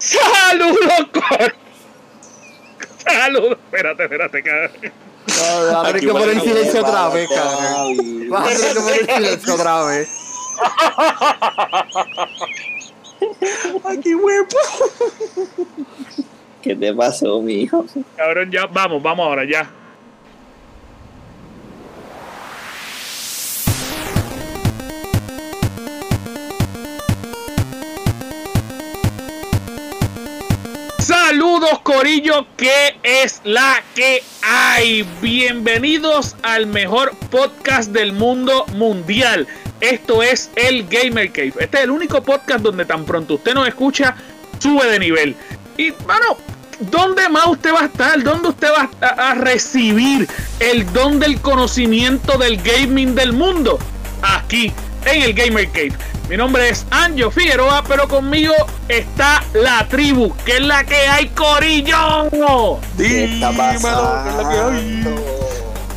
Saludos, Corillo. Saludos. Espérate, espérate, cabrón. No, va a tener que poner silencio otra vez, cabrón. Vas a tener que poner silencio otra vez. Aquí, huevo. ¿Qué te pasó, mijo? Cabrón, ya, vamos, vamos ahora, ya. Corillo, ¿qué es la que hay? Bienvenidos al mejor podcast del mundo mundial. Esto es el Gamer Cave. Este es el único podcast donde tan pronto usted nos escucha, sube de nivel. Y bueno, ¿dónde más usted va a estar? ¿Dónde usted va a, a recibir el don del conocimiento del gaming del mundo? Aquí, en el Gamer Cave. Mi nombre es Anjo Figueroa, pero conmigo está la tribu, que es la que hay, Corillo. ¿Qué está pasando? ¿qué es la que hay?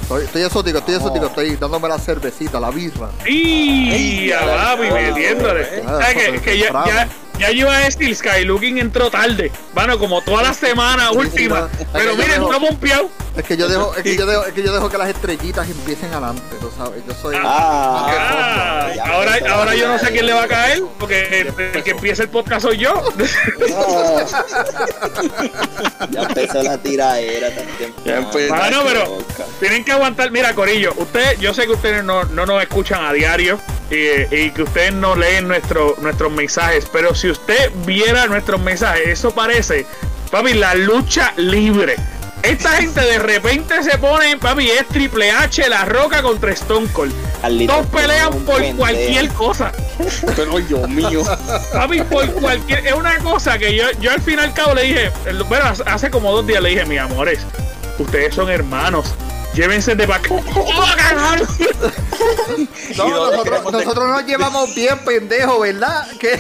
Estoy, estoy exótico, estoy exótico, estoy dándome la cervecita, la birra. Y papi, metiéndole. Ah, ¿Sabes que, que ya, ya, ya yo iba a decir, Skylooking entró tarde. Bueno, como toda la semana Sí, sí, última. no. Pero miren, dejo- entró pompeado. Es que yo dejo, es que yo dejo, es que yo dejo que las estrellitas empiecen adelante, tú sabes. Yo soy. Ah, Ah, ya ahora, ahora yo no sé a quién le va a caer, porque el, el que empieza el podcast soy yo. Ya empezó la tiradera también. Bueno, pero tienen que aguantar. Mira, Corillo, usted, yo sé que ustedes no, no nos escuchan a diario y, y que ustedes no leen nuestro, nuestros mensajes, pero si usted viera nuestros mensajes, eso parece, papi, la lucha libre. Esta gente de repente se pone, papi, es Triple H, La Roca contra Stone Cold. Todos pelean por pendejo. cualquier cosa. Pero Dios mío. Papi, por cualquier. Es una cosa que yo, yo al fin y al cabo le dije. Bueno, hace- hace como dos días le dije, mis amores, ustedes son hermanos. Llévense de vaca. No, ¿Y dónde nosotros, nosotros nos llevamos bien, pendejo, ¿verdad? ¿Qué?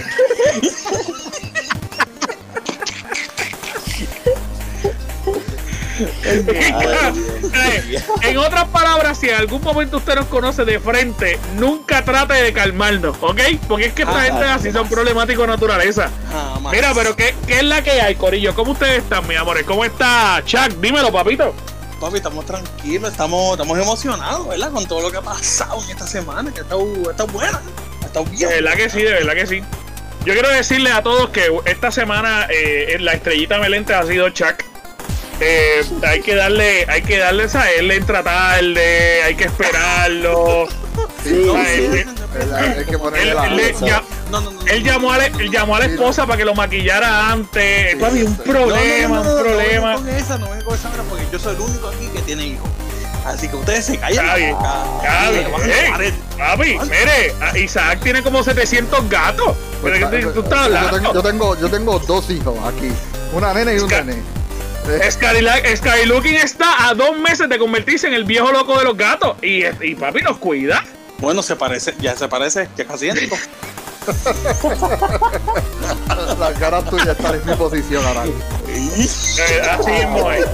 En otras palabras, si en algún momento usted nos conoce de frente, nunca trate de calmarnos, ¿ok? Porque es que esta Ah, gente así son problemáticos de naturaleza. Jamás. Mira, pero ¿qué, ¿qué es la que hay, Corillo? ¿Cómo ustedes están, mis amores? ¿Cómo está Chuck? Dímelo, papito. Papi, estamos tranquilos, estamos, estamos emocionados, ¿verdad? Con todo lo que ha pasado en esta semana, que ha estado, ha estado buena, ha estado bien. De verdad que sí, de verdad que sí. Yo quiero decirle a todos que esta semana eh, la estrellita melente ha sido Chuck. Eh, hay que darle, hay que darle a él entra tarde, hay que esperarlo. Sí, No, sí. él, que ponerle él- llamó a la, él llamó a la esposa para que lo maquillara antes. Papi, un problema, no, no, no, un no, problema. No, vengo con esa, no vengo con esa, porque yo soy el único aquí que tiene hijos. Así que ustedes se callan. Bien. Ey, Papi, mire, Isaac tiene como 700 gatos. Pues, ¿De qué tú estás yo, hablando? tengo, yo, tengo, yo tengo dos hijos aquí. Una nena y un Sky- nene. Eh, Skylooking está a dos meses de convertirse en el viejo loco de los gatos. Y, y papi nos cuida. Bueno, se parece, ya se parece, ya casi idéntico. la cara tuya está en mi posición ahora. Eh, así mismo es.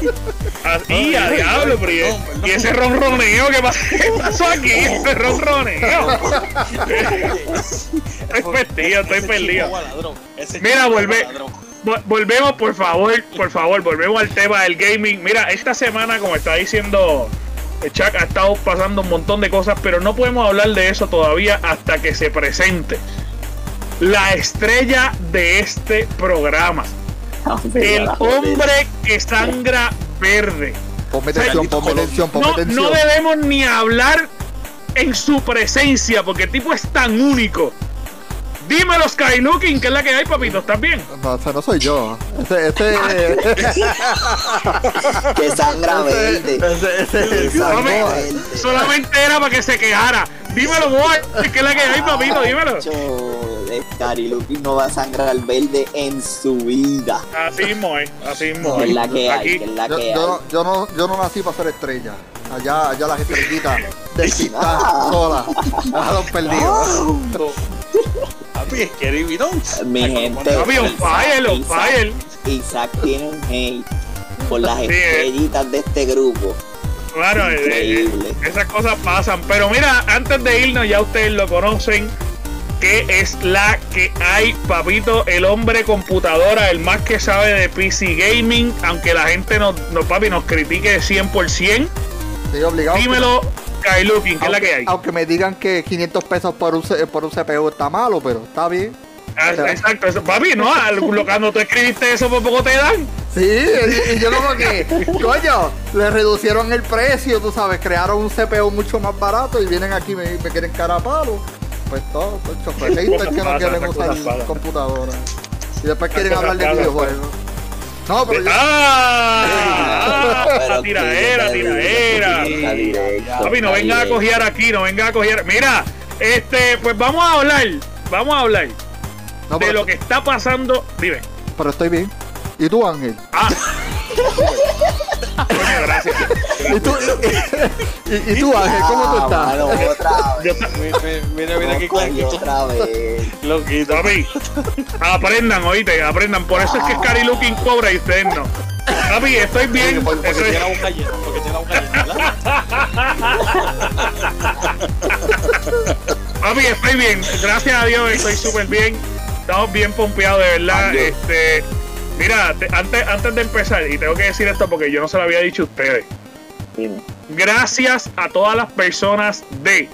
Así, a diablo, pero y- y ese ronroneo, ¿qué pasó, ¿Qué pasó aquí? Ese ronroneo. Estoy perdido, estoy perdido. Mira, vuelve. Volvemos, por favor, por favor, volvemos al tema del gaming. Mira, esta semana, como está diciendo Chuck, ha estado pasando un montón de cosas, pero no podemos hablar de eso todavía hasta que se presente la estrella de este programa. El hombre que sangra verde. Ponme atención, ponme atención, ponme No, atención. no debemos ni hablar en su presencia porque el tipo es tan único. Dímelo, Skylooking, que es la que hay, papito, ¿estás bien? No, ese no soy yo. Ese, ese, Que sangra verde. ese, ese, ese, No, me- solamente era para que se quejara. Dímelo, boy, que es la que hay, papito, dímelo. Cariluki no va a sangrar verde en su vida. Así mismo es, así mismo es es. la que hay, Aquí, que es la Yo, que hay. yo, yo no, yo no nací para ser estrella. Allá, allá las estrellitas despistas sola. A los perdidos. Papi, es que. Mi gente. Papi, on fire, on Isaac- fire. Isaac tiene un hate por las Sí, eh. estrellitas de este grupo. Claro, eh, eh, Increíble. esas cosas pasan. Pero mira, antes de irnos, ya ustedes lo conocen. que es la que hay, papito, el hombre computadora, el más que sabe de PC Gaming, aunque la gente nos, no, papi, nos critique 100%. Sí, obligado. Dímelo, Kailukin, ¿qué es la que hay? Aunque me digan que 500 pesos por un, por un CPU está malo, pero está bien. Ah, Exacto, eso, papi, no, lo- cuando tú escribiste eso por poco te dan. Sí, y, yo como que, coño, le reducieron el precio, tú sabes, crearon un CPU mucho más barato y vienen aquí y me, me quieren cara a palo. Pues todo, pues chofer haters que no quieren usar computadora. Y después quieren hablar de videojuegos. No, pero yo, ¡Ah! Pero tiraera, tiraera. Papi, no venga a coger aquí, no venga a coger. Mira, este, pues vamos a hablar, vamos a hablar no, de lo que está pasando. Dime. pero estoy bien. ¿Y tú, Ángel? Ah. Coño, gracias. ¿Y tú, y, y tú Ángel, cómo tú Ah, estás? mano, otra Yo vez. ta- Mira, mira, mira qué otra vez. Loquito. Papi, aprendan, oíste, aprendan. Por eso es que Scary Looking cobra y ustedes no. Papi, estoy bien. Porque, porque estoy- tiene la boca llena, porque tiene la boca llena, ¿verdad? Papi, estoy bien. Gracias a Dios estoy súper bien. Estamos bien pompeados, de verdad. Adiós. Este, mira, te- antes, antes de empezar, y tengo que decir esto porque yo no se lo había dicho a ustedes. Dime. Gracias a todas las personas de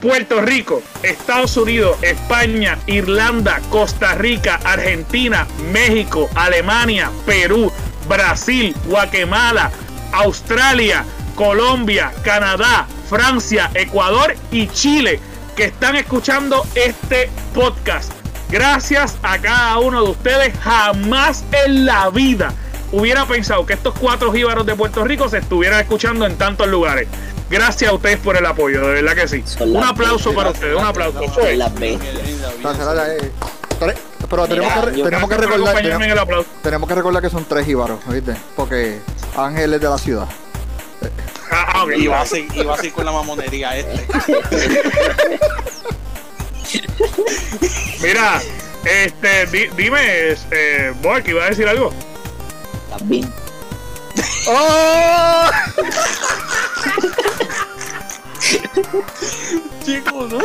Puerto Rico, Estados Unidos, España, Irlanda, Costa Rica, Argentina, México, Alemania, Perú, Brasil, Guatemala, Australia, Colombia, Canadá, Francia, Ecuador y Chile que están escuchando este podcast. Gracias a cada uno de ustedes, jamás en la vida hubiera pensado que estos cuatro jíbaros de Puerto Rico se estuvieran escuchando en tantos lugares. Gracias a ustedes por el apoyo, de verdad que sí. Son Un aplauso para ustedes, un aplauso. Las Pero tenemos que, tenemos recordar, tenemos, tenemos que recordar que son tres jíbaros, ¿viste? Porque Ángel es de la ciudad. Ah, ah, ok. Y va así, y va así con la mamonería este. Mira, este, di- dime, eh, Boy, que iba a decir algo. También. ¡Oh! Chicos, ¿no?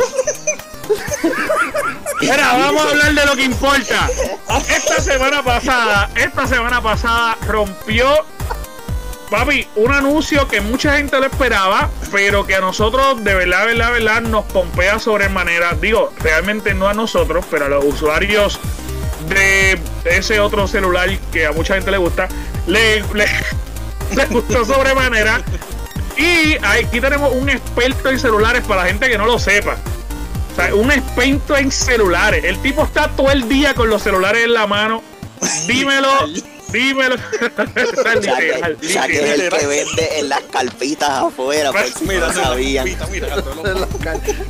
Mira, vamos a hablar de lo que importa. Esta semana pasada, esta semana pasada rompió, papi, un anuncio que mucha gente lo esperaba, pero que a nosotros de verdad, verdad, verdad nos pompea sobremanera. Digo, realmente no a nosotros, pero a los usuarios de ese otro celular que a mucha gente le gusta, le, le, le gustó sobremanera. Y aquí tenemos un experto en celulares para la gente que no lo sepa. O sea, un experto en celulares. El tipo está todo el día con los celulares en la mano. Dímelo, dímelo. Está O sea, literal, que, o sea, que es el que vende en las carpitas afuera, por si Mira, no sabían.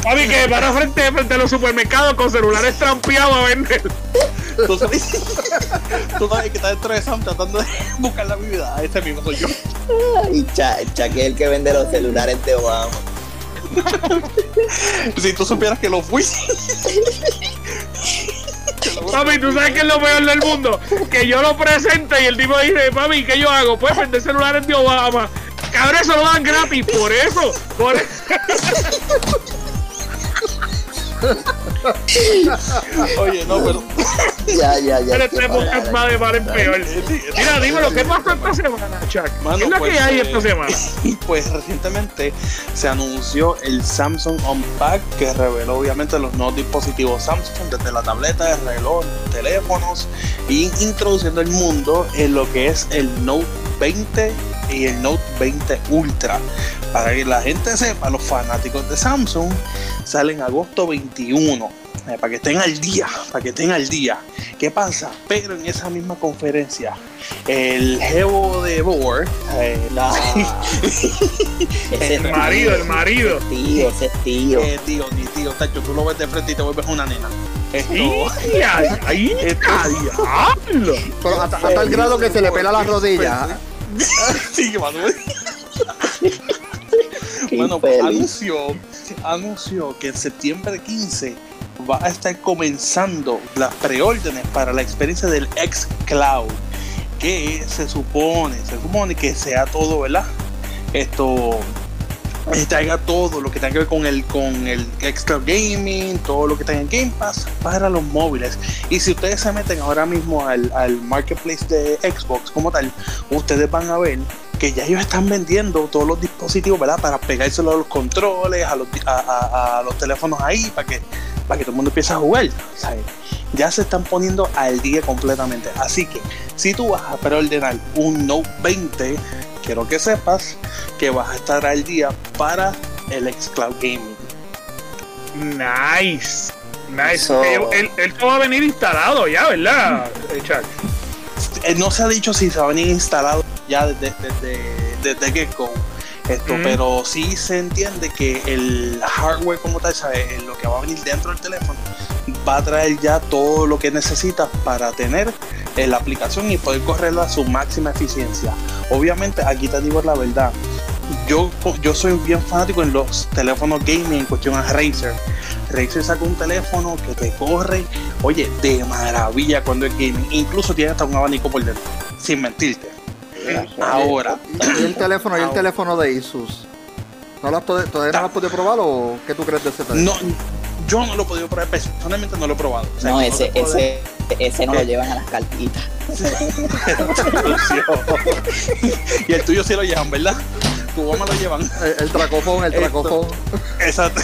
Papi, que para frente, frente a los supermercados con celulares trampeados a vender. Tú sabes, tú sabes que está dentro de Sam tratando de buscar la vida. Este mismo soy yo. Y Cha, Cha que es el que vende los celulares de Obama. Si tú supieras que lo fui. Papi, tú sabes que es lo peor del mundo. Que yo lo presente y el tipo dice, papi, ¿qué yo hago? Pues vender celulares de Obama. Cabrón, eso lo dan gratis, por eso. Por eso. Oye, no, pero. Ya, ya, ya. Pero este podcast palabra. va de mal en peor. Mira, dímelo, ¿qué pasó esta semana, Chuck? Mano, ¿Qué es lo pues, que hay eh, esta semana? Pues recientemente se anunció el Samsung Unpack que reveló obviamente los nuevos dispositivos Samsung desde la tableta, el reloj, teléfonos y introduciendo el mundo en lo que es el Note 20 y el Note 20 Ultra. Para que la gente sepa, los fanáticos de Samsung salen agosto 21. Eh, para que estén al día, para que estén al día. ¿Qué pasa? Pero en esa misma conferencia, el jevo de Board, eh, El marido, el marido. tío, ese tío. Eh, tío, ni tío, tacho, tú lo ves de frente y te vuelves una nena. Esto, ¡Y ay, ay, a diablo! Pero hasta, hasta el grado que se le pela la rodilla. sí, que mano. Qué Bueno, pues anunció, anunció que en septiembre 15 va a estar comenzando las preórdenes para la experiencia del X Cloud, que se supone, se supone que sea todo, ¿verdad? Esto traiga todo lo que tenga que ver con el con el extra gaming, todo lo que tenga en Game Pass para los móviles. Y si ustedes se meten ahora mismo al, al marketplace de Xbox como tal, ustedes van a ver que ya ellos están vendiendo todos los dispositivos, ¿verdad? Para pegárselo a los controles, a los, a- a los teléfonos ahí, para que, para que todo el mundo empiece a jugar. ¿sabes? Ya se están poniendo al día completamente. Así que si tú vas a preordenar un Note 20, quiero que sepas que vas a estar al día para el xCloud Gaming. Nice. Nice. Eh, Él, él va a venir instalado ya, ¿verdad? Eh, Chuck? Eh, no se ha dicho si se va a venir instalado ya desde, desde, desde get-go. Esto, Mm. pero sí se entiende que el hardware como tal, ¿sabes? Eh, lo que va a venir dentro del teléfono, va a traer ya todo lo que necesitas para tener eh, la aplicación y poder correrla a su máxima eficiencia. Obviamente, aquí te digo la verdad. Yo, yo soy bien fanático en los teléfonos gaming en cuestión a Razer. Razer saca un teléfono que te corre, oye, de maravilla cuando es gaming. Incluso tiene hasta un abanico por dentro, sin mentirte. Ahora, Y el teléfono, y el teléfono de Asus. ¿No lo has ¿Todavía no lo has podido probar o qué tú crees de ese teléfono? no, yo no lo he podido probar, personalmente no lo he probado. O sea, No, ese, puedo ese, ese no lo ¿Qué? llevan a las cartitas. y el tuyo sí lo llevan, ¿verdad? Tu goma lo llevan. El, el tracofón, el tracofón. Exacto.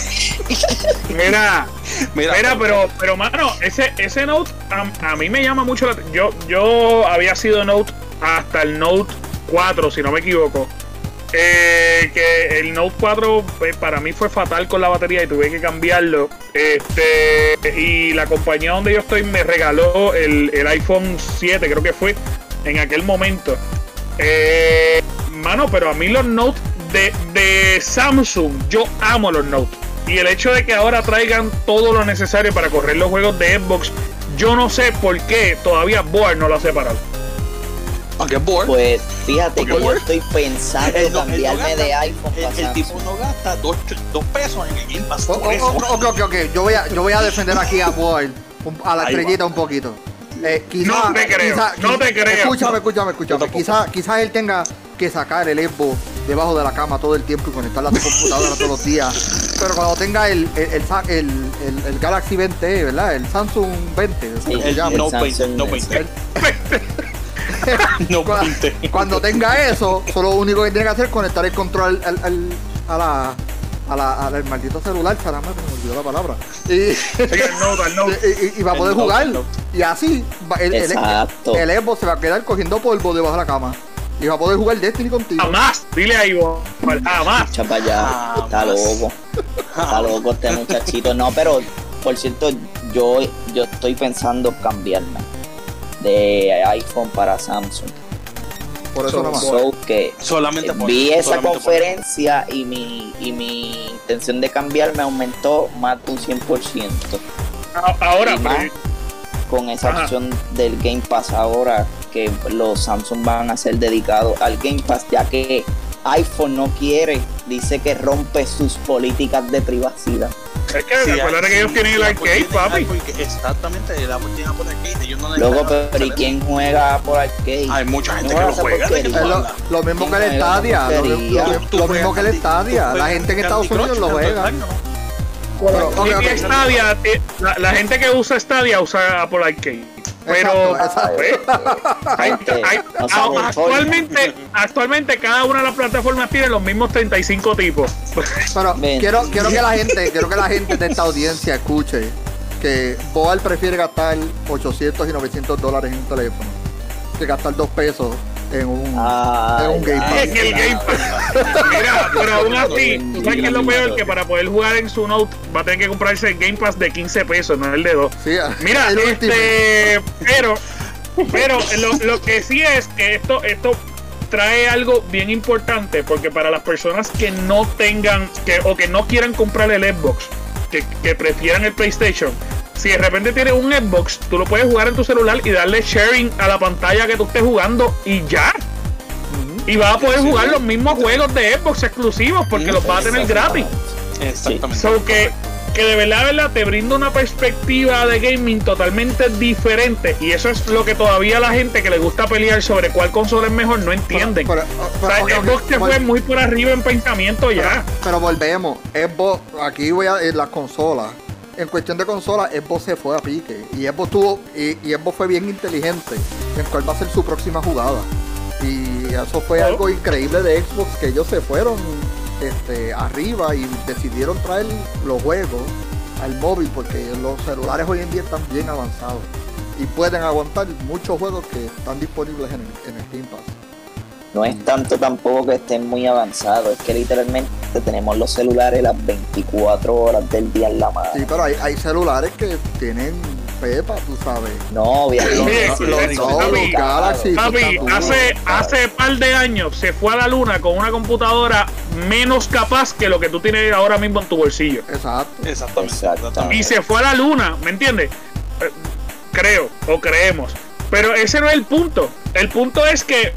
Mira, Mira, mira, pero, pero mano, ese, ese Note a, a mí me llama mucho la yo Yo había sido Note hasta el Note 4, si no me equivoco. Eh, que el Note 4 eh, para mí fue fatal con la batería y tuve que cambiarlo. Este y la compañía donde yo estoy me regaló el, el iPhone 7, creo que fue en aquel momento. Eh, mano, pero a mí los Note de, de Samsung, yo amo los Note. Y el hecho de que ahora traigan todo lo necesario para correr los juegos de Xbox, yo no sé por qué todavía Board no lo ha separado. Pues fíjate que yo estoy pensando cambiarme gasta- de iPhone el, tipo no gasta dos, dos pesos en el Game Pass. Oh, por oh, eso. oh, ok, ok, ok. Yo voy a, yo voy a defender aquí a Boyle, a la estrellita un poquito. Eh, quizá- No te creo, quizá- no te creo. Escúchame, escúchame, escúchame. Quizás quizá él tenga que sacar el Xbox debajo de la cama todo el tiempo y conectarla a su computadora todos los días. Pero cuando tenga el, el, el, el- el- el Galaxy 20, ¿verdad? El Samsung 20, Sí, ¿cómo se el llama? no Samsung 20, no es- 20. No Cu- 20. Cuando tenga eso, solo lo único que tiene que hacer es conectar el control al, al- a la, a la- al maldito celular, caramba, me olvidó la palabra. Y, El Note, el Note. y, y- y va a poder Note, jugar. Y así, el, el, Exacto. el Xbox se va a quedar cogiendo polvo debajo de la cama. Y va a poder jugar Destiny contigo. Jamás, dile ahí, Board, jamás. Echa para allá. Está loco. Está loco este muchachito. No, pero por cierto, yo, yo estoy pensando cambiarme de iPhone para Samsung. Por eso So- más. So que Solamente por vi esa solamente por- conferencia y mi, y mi intención de cambiarme aumentó más de un 100%. A- Ahora, Y más con esa Ajá. opción del Game Pass ahora que los Samsung van a ser dedicados al Game Pass ya que iPhone no quiere, dice que rompe sus políticas de privacidad. Es que Sí, sí, que ellos tienen el arcade, papi. arcade, Exactamente, el Apple tiene por arcade. Ellos no Luego, necesitan pero ¿y quién juega por arcade? Hay mucha gente No que lo juega. ¿de qué tú porquería. Es lo, mismo que el Stadia. Lo, porquería. lo- Tú lo juegas mismo que el Stadia. La gente en Estados Unidos lo juega. Stadia, la, la gente que usa Stadia usa Apple Arcade. Pero Exacto, exacto. pues, hay- hay- actualmente, actualmente cada una de las plataformas tiene los mismos 35 tipos. Pero Ven. quiero, quiero que la gente, quiero que la gente de esta audiencia escuche que Boal prefiere gastar 800 y 900 dólares en un teléfono que gastar 2 pesos en un, Ay, en un Game Pass. En el Game Pass. Mira, pero aún así, ¿tú sabes qué es lo peor? Que para poder jugar en su Note va a tener que comprarse el Game Pass de 15 pesos, no el de 2. Sí, Mira, este, pero, pero lo, lo que sí es que esto, esto trae algo bien importante porque para las personas que no tengan que o que no quieran comprar el Xbox, que, que prefieran el PlayStation, si de repente tienes un Xbox, tú lo puedes jugar en tu celular y darle sharing a la pantalla que tú estés jugando y ya. Y vas a poder jugar los mismos juegos de Xbox exclusivos porque los vas a tener gratis. Exactamente. So que que de verdad, verdad te brinda una perspectiva de gaming totalmente diferente. Y eso es lo que todavía la gente que le gusta pelear sobre cuál consola es mejor no entienden. Pero, pero, o sea, pero, ok, Xbox ok, se fue muy por arriba en pensamiento ya. Pero volvemos. Xbox, aquí voy a en las consolas. En cuestión de consolas, Xbox se fue a pique. Y Xbox tuvo, y, y Xbox fue bien inteligente en cuál va a ser su próxima jugada. Y eso fue Oh. algo increíble de Xbox, que ellos se fueron este, arriba y decidieron traer los juegos al móvil, porque los celulares hoy en día están bien avanzados. Y pueden aguantar muchos juegos que están disponibles en el, en el Pass. No es tanto tampoco que estén muy avanzados, es que literalmente tenemos los celulares las 24 horas del día en la mano. Sí, pero hay, hay celulares que tienen pepa, tú sabes. No, obviamente. Sí, no, sí. Galaxy. Papi, hace, hace par de años se fue a la luna con una computadora menos capaz que lo que tú tienes ahora mismo en tu bolsillo. Exacto. Exactamente. Exactamente. exactamente. Y se fue a la luna, ¿me entiendes? Eh, creo, o creemos. Pero ese no es el punto. El punto es que,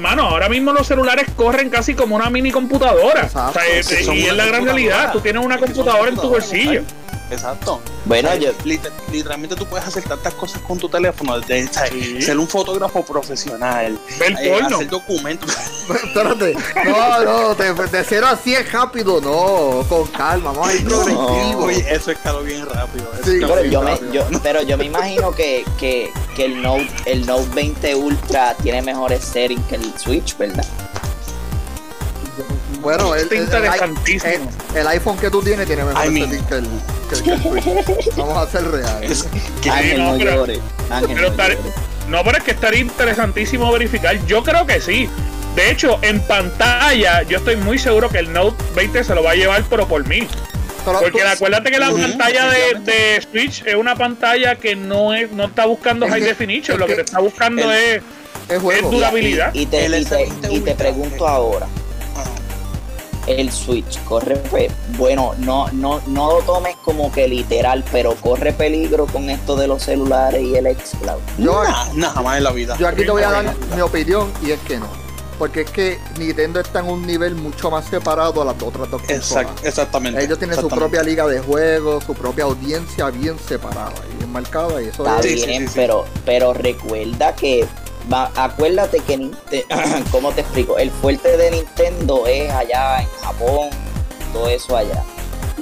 mano, ahora mismo los celulares corren casi como una mini computadora. Exacto. O sea, Sí, son y es la gran realidad. Tú tienes una computadora en tu bolsillo. Exacto. Bueno, O sea, yo- liter- literalmente tú puedes hacer tantas cosas con tu teléfono, desde o sea, Sí. ser un fotógrafo profesional, Ver eh, porno. hacer documentos. Espérate. No, no, de, de 0 a 100 rápido, no. Con calma, vamos a ir progresivo. Oye, eso escaló bien rápido. Sí, escaló Pero bien yo, me, rápido. yo, pero yo me imagino que, que, que el Note el Note 20 Ultra tiene mejores settings que el Switch, ¿verdad? Bueno, el, el- el- interesantísimo. el- iPhone que tú tienes tiene mejor I mean- que el, que el, que el Switch. Vamos a ser reales. Ángel no, no, pero- llore. Ángel pero no estar- llore. No, pero es que estaría interesantísimo verificar. Yo creo que sí. De hecho, en pantalla, yo estoy muy seguro que el Note 20 se lo va a llevar, pero por mí. Pero Porque tú- acuérdate que la pantalla de, Switch es una pantalla que no es no está buscando Es high que- definition, es lo que, que te está buscando el- es es juego. es dura- durabilidad. Y, y te, El y, te, S20 y te Ultra, pregunto ahora. El Switch corre bueno, no, no, no lo tomes como que literal, pero corre peligro con esto de los celulares y el xCloud. Yo, Nah, nada más en la vida. yo aquí te voy a dar mi opinión y es que no. Porque es que Nintendo está en un nivel mucho más separado a las otras dos consolas. Exact- exactamente. Ellos tienen su propia liga de juegos, su propia audiencia bien separada y bien marcada y eso Está es... Sí, bien, sí, sí. pero pero recuerda que va, acuérdate que Ninte- ¿cómo te explico? El fuerte de Nintendo es allá en Japón, todo eso allá.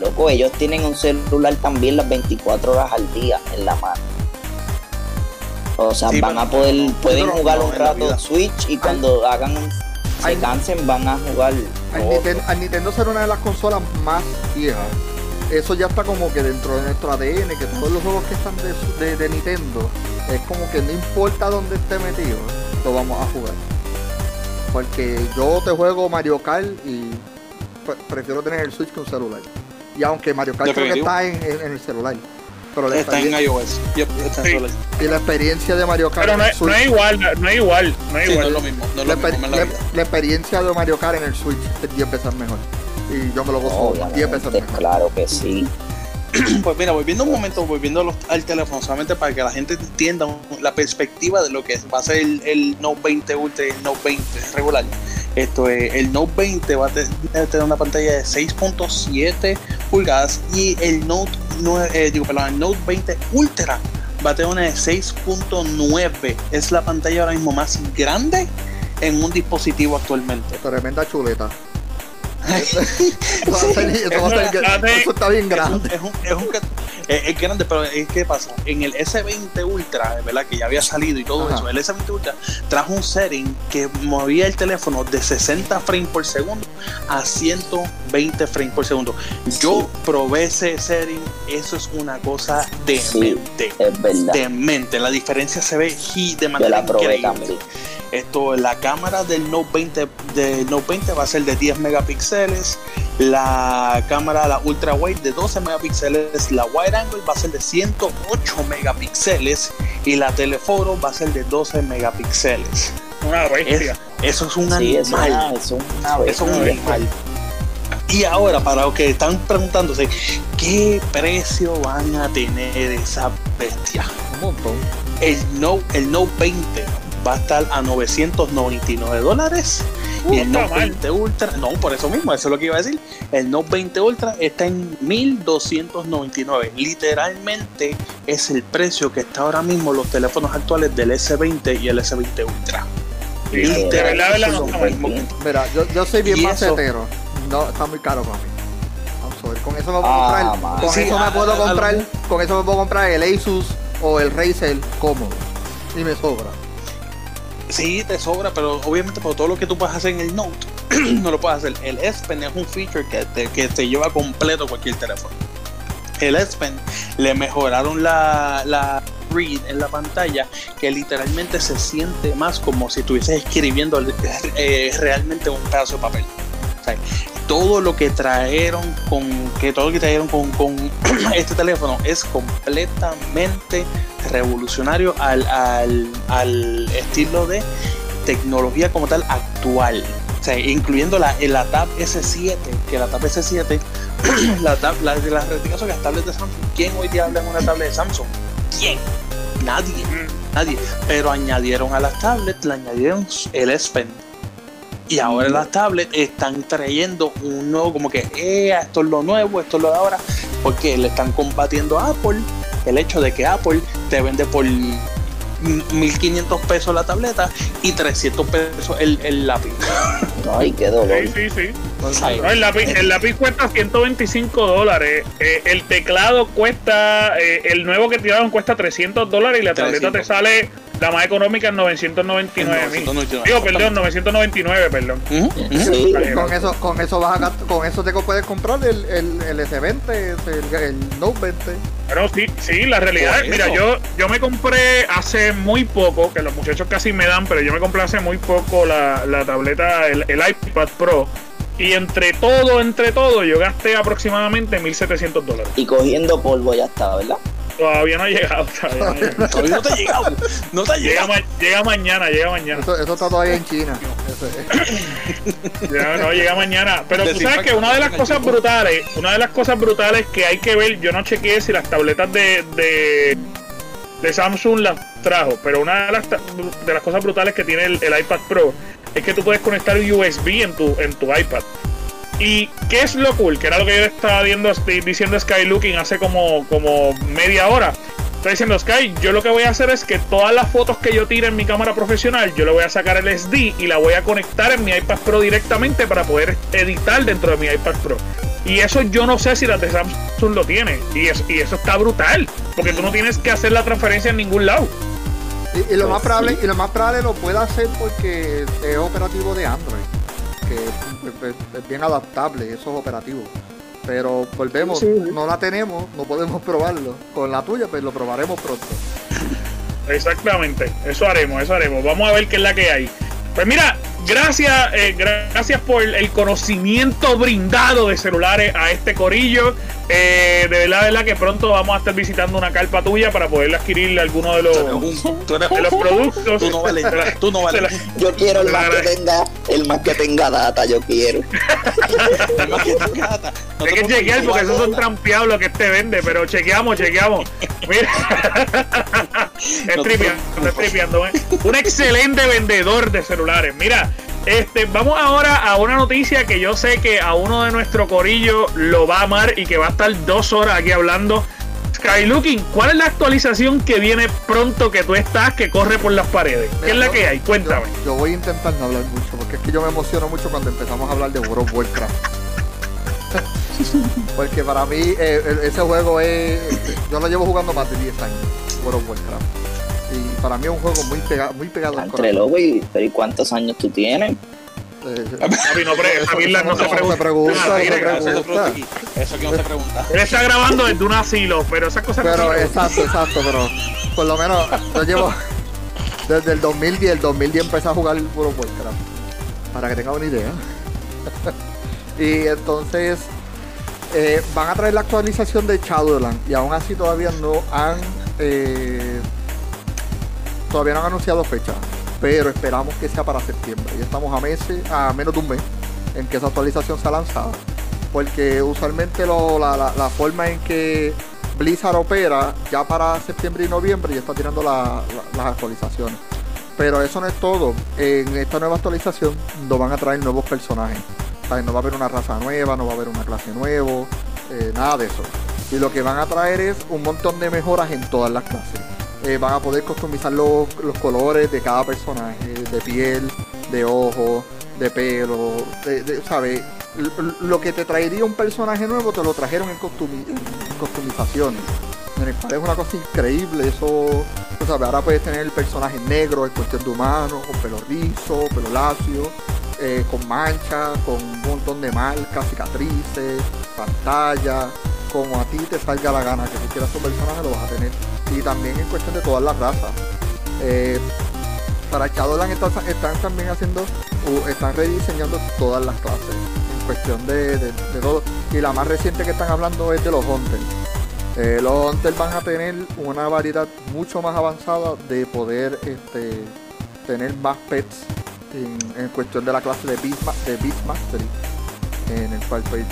Loco, ellos tienen un celular también las 24 horas al día en la mano. O sea, Sí, van a poder, no, pueden jugar no un rato. Switch y cuando hagan se Ay. cansen van a jugar. Al. Niten- al Nintendo ser una de las consolas más viejas, eso ya está como que dentro de nuestro ADN, que todos los juegos que están de, su- de- de Nintendo, es como que no importa dónde esté metido, lo vamos a jugar. Porque yo te juego Mario Kart y pre- prefiero tener el Switch que un celular. Y aunque Mario Kart creo que está en, en- en el celular. Pero la, Está en iOS. Yep, está en Sí. y la experiencia de Mario Kart Pero no en el es, no Switch, es igual, no es igual, no es Sí, no igual. es lo mismo. No es la, lo mismo la la experiencia de Mario Kart en el Switch es 10 veces mejor. Y yo me lo gozo 10 veces mejor. claro que sí. Pues mira, volviendo un momento, volviendo los- al teléfono, solamente para que la gente entienda la perspectiva de lo que va a ser el, el Note 20 Ultra y el Note 20 regular. Esto es, el Note 20 va a a tener una pantalla de 6.7 pulgadas y el Note, eh, digo, perdón, el Note 20 Ultra va a tener una de 6.9. Es la pantalla ahora mismo más grande en un dispositivo actualmente. Tremenda chuleta. Eso está bien grande. Es, un, es, un es- es grande, pero es que pasa. En el S20 Ultra, ¿verdad? Que ya había salido y todo Ajá. eso, el S20 Ultra trajo un setting que movía el teléfono de 60 frames por segundo a 120 frames por segundo. Yo probé ese setting, eso es una cosa demente. Es verdad. Demente, la diferencia se ve de Yo manera la probé increíble. también. Esto, la cámara del Note 20, del Note 20 va a ser de 10 megapíxeles. La cámara, la ultra wide de 12 megapíxeles. La wide angle va a ser de 108 megapíxeles. Y la telephoto va a ser de 12 megapíxeles. Una bestia. Eso es un Sí, eso es animal. eso es una Eso es un animal. Y ahora, para los que están preguntándose, ¿qué precio van a tener esa bestia? Un montón. El Note, el Note 20 va a estar a 999 dólares y el Note 20 Ultra, no, por eso mismo, eso es lo que iba a decir. El Note 20 Ultra está en 1299. Literalmente es el precio que está ahora mismo los teléfonos actuales del S20 y el S20 Ultra. Mira, yo, yo soy bien macetero. No, está muy caro para mí. Con eso me puedo ah, comprar. Con eso me puedo comprar. Con eso me puedo comprar el Asus o el Razer cómodo. Y me sobra. Sí, te sobra, pero obviamente por todo lo que tú puedes hacer en el Note, no lo puedes hacer. El S Pen es un feature que te, que te lleva completo cualquier teléfono. El S Pen le mejoraron la, la read en la pantalla que literalmente se siente más como si estuvieses escribiendo eh, realmente un pedazo de papel. Todo lo que trajeron con que todo lo que trajeron con, este teléfono es completamente revolucionario al, estilo de tecnología como tal actual. Incluyendo la, la Tab S7, que la Tab S7, la tab, la, las que las tablets de Samsung, ¿quién hoy día habla en una tablet de Samsung? ¿Quién? Nadie, nadie. Pero añadieron a las tablets, le añadieron el S. Y ahora las tablets están trayendo un nuevo, como que, eh, esto es lo nuevo, esto es lo de ahora, porque le están combatiendo a Apple el hecho de que Apple te vende por 1500 pesos la tableta y 300 pesos el, el lápiz. Ay, qué dolor. Sí, sí, sí. el, lápiz, el, lápiz, cuesta 125 dólares. Eh, el teclado cuesta, eh, el nuevo que tiraron cuesta 300 dólares y la tableta te sale la más económica en 999 mil. Digo, perdón, 999, perdón. con eso, con eso vas a, con eso te puedes comprar el, el, el S20, el, Note 20. Pero sí, sí, la realidad es, mira, yo, yo me compré hace muy poco, que los muchachos casi me dan, pero yo me compré hace muy poco la, la tableta, el, el iPad Pro. Y entre todo, entre todo, yo gasté aproximadamente 1.700 dólares. Y cogiendo polvo ya está, ¿verdad? Todavía no ha llegado. Todavía no, te ha llegado. No te ha llegado. Llega, mañana, llega mañana. Eso, está todavía en China. no, llega mañana. Pero tú sabes que una de las cosas brutales, una de las cosas brutales que hay que ver, yo no chequeé si las tabletas de, de, de Samsung las trajo, pero una de las, de las cosas brutales que tiene el, el iPad Pro es que tú puedes conectar USB en tu, en tu iPad. ¿Y qué es lo cool? Que era lo que yo estaba viendo, diciendo Sky Looking hace como, como media hora. Está diciendo Sky, yo lo que voy a hacer es que todas las fotos que yo tire en mi cámara profesional, yo le voy a sacar el SD y la voy a conectar en mi iPad Pro directamente para poder editar dentro de mi iPad Pro. Y eso yo no sé si la de Samsung lo tiene. Y eso, y eso está brutal. Porque tú no tienes que hacer la transferencia en ningún lado. Y, lo, más probable, y lo más probable lo puede hacer porque es operativo de Android que es, bien adaptable, esos operativos. Pero volvemos, no la tenemos, no podemos probarlo. Con la tuya, pues lo probaremos pronto. Exactamente, eso haremos, eso haremos. Vamos a ver qué es la que hay. Pues mira, gracias, eh, gracias por el conocimiento brindado de celulares a este corillo. Eh, de verdad, de verdad que pronto vamos a estar visitando una carpa tuya para poder adquirir alguno de los, de los productos. Tú no vales, tú no vales. Yo quiero el más que tenga, el más que tenga data, yo quiero. el más que tenga data. Hay que chequear porque esos son trampeados lo que te vende, pero chequeamos, chequeamos. Mira, estripeando, ¿eh? Un excelente vendedor de celulares. Mira, este, vamos ahora a una noticia que yo sé que a uno de nuestro corillo lo va a amar y que va a estar dos horas aquí hablando. Skylooking, ¿cuál es la actualización que viene pronto que tú estás que corre por las paredes? ¿Qué es la que hay? Cuéntame. Yo, voy a intentar no hablar mucho porque es que yo me emociono mucho cuando empezamos a hablar de World of Warcraft. porque para mí eh, ese juego es. Yo lo llevo jugando más de 10 años, World of Warcraft. Para mí es un juego muy, pegado muy pegado al corazón. Loco, ¿y, pero ¿y cuántos años tú tienes? Javi, no, pre no, no, se pregunta. pregunta, Eso que no se pregunta. Él está grabando desde un asilo, pero esas cosas Pero exacto, exacto, pero por lo menos yo llevo desde el 2010, el 2010 empecé a jugar el World of Warcraft. Para que tengan una idea. y entonces eh, van a traer la actualización de Shadowland y aún así todavía no han eh, todavía no han anunciado fecha, pero esperamos que sea para septiembre. Ya estamos a meses, a menos de un mes en que esa actualización se ha lanzado. Porque usualmente la, forma en que Blizzard opera ya para septiembre y noviembre ya está tirando las actualizaciones. Pero eso no es todo. En esta nueva actualización nos van a traer nuevos personajes. Sea, no va a haber una raza nueva, no va a haber una clase nueva, eh, nada de eso. Y lo que van a traer es un montón de mejoras en todas las clases. Eh, van a poder customizar los, los colores de cada personaje, de piel, de ojos, de pelo, de, ¿sabes? Lo que te traería un personaje nuevo te lo trajeron en, costumi- en customizaciones. En el cual es una cosa increíble, eso, sabes, ahora puedes tener el personaje negro, en cuestión de humano, con pelo rizo, pelo lacio, eh, con manchas, con un montón de marcas, cicatrices, pantalla, como a ti te salga la gana que tú quieras tu personaje lo vas a tener. Y también en cuestión de todas las razas. Eh, para Shadowlands están, también haciendo, están rediseñando todas las clases en cuestión de, de- todo. Y la más reciente que están hablando es de los Hunters. Eh, los Hunters van a tener una variedad mucho más avanzada de poder este, tener más pets en, cuestión de la clase de Beast, Ma- de Beast. En el cual pues,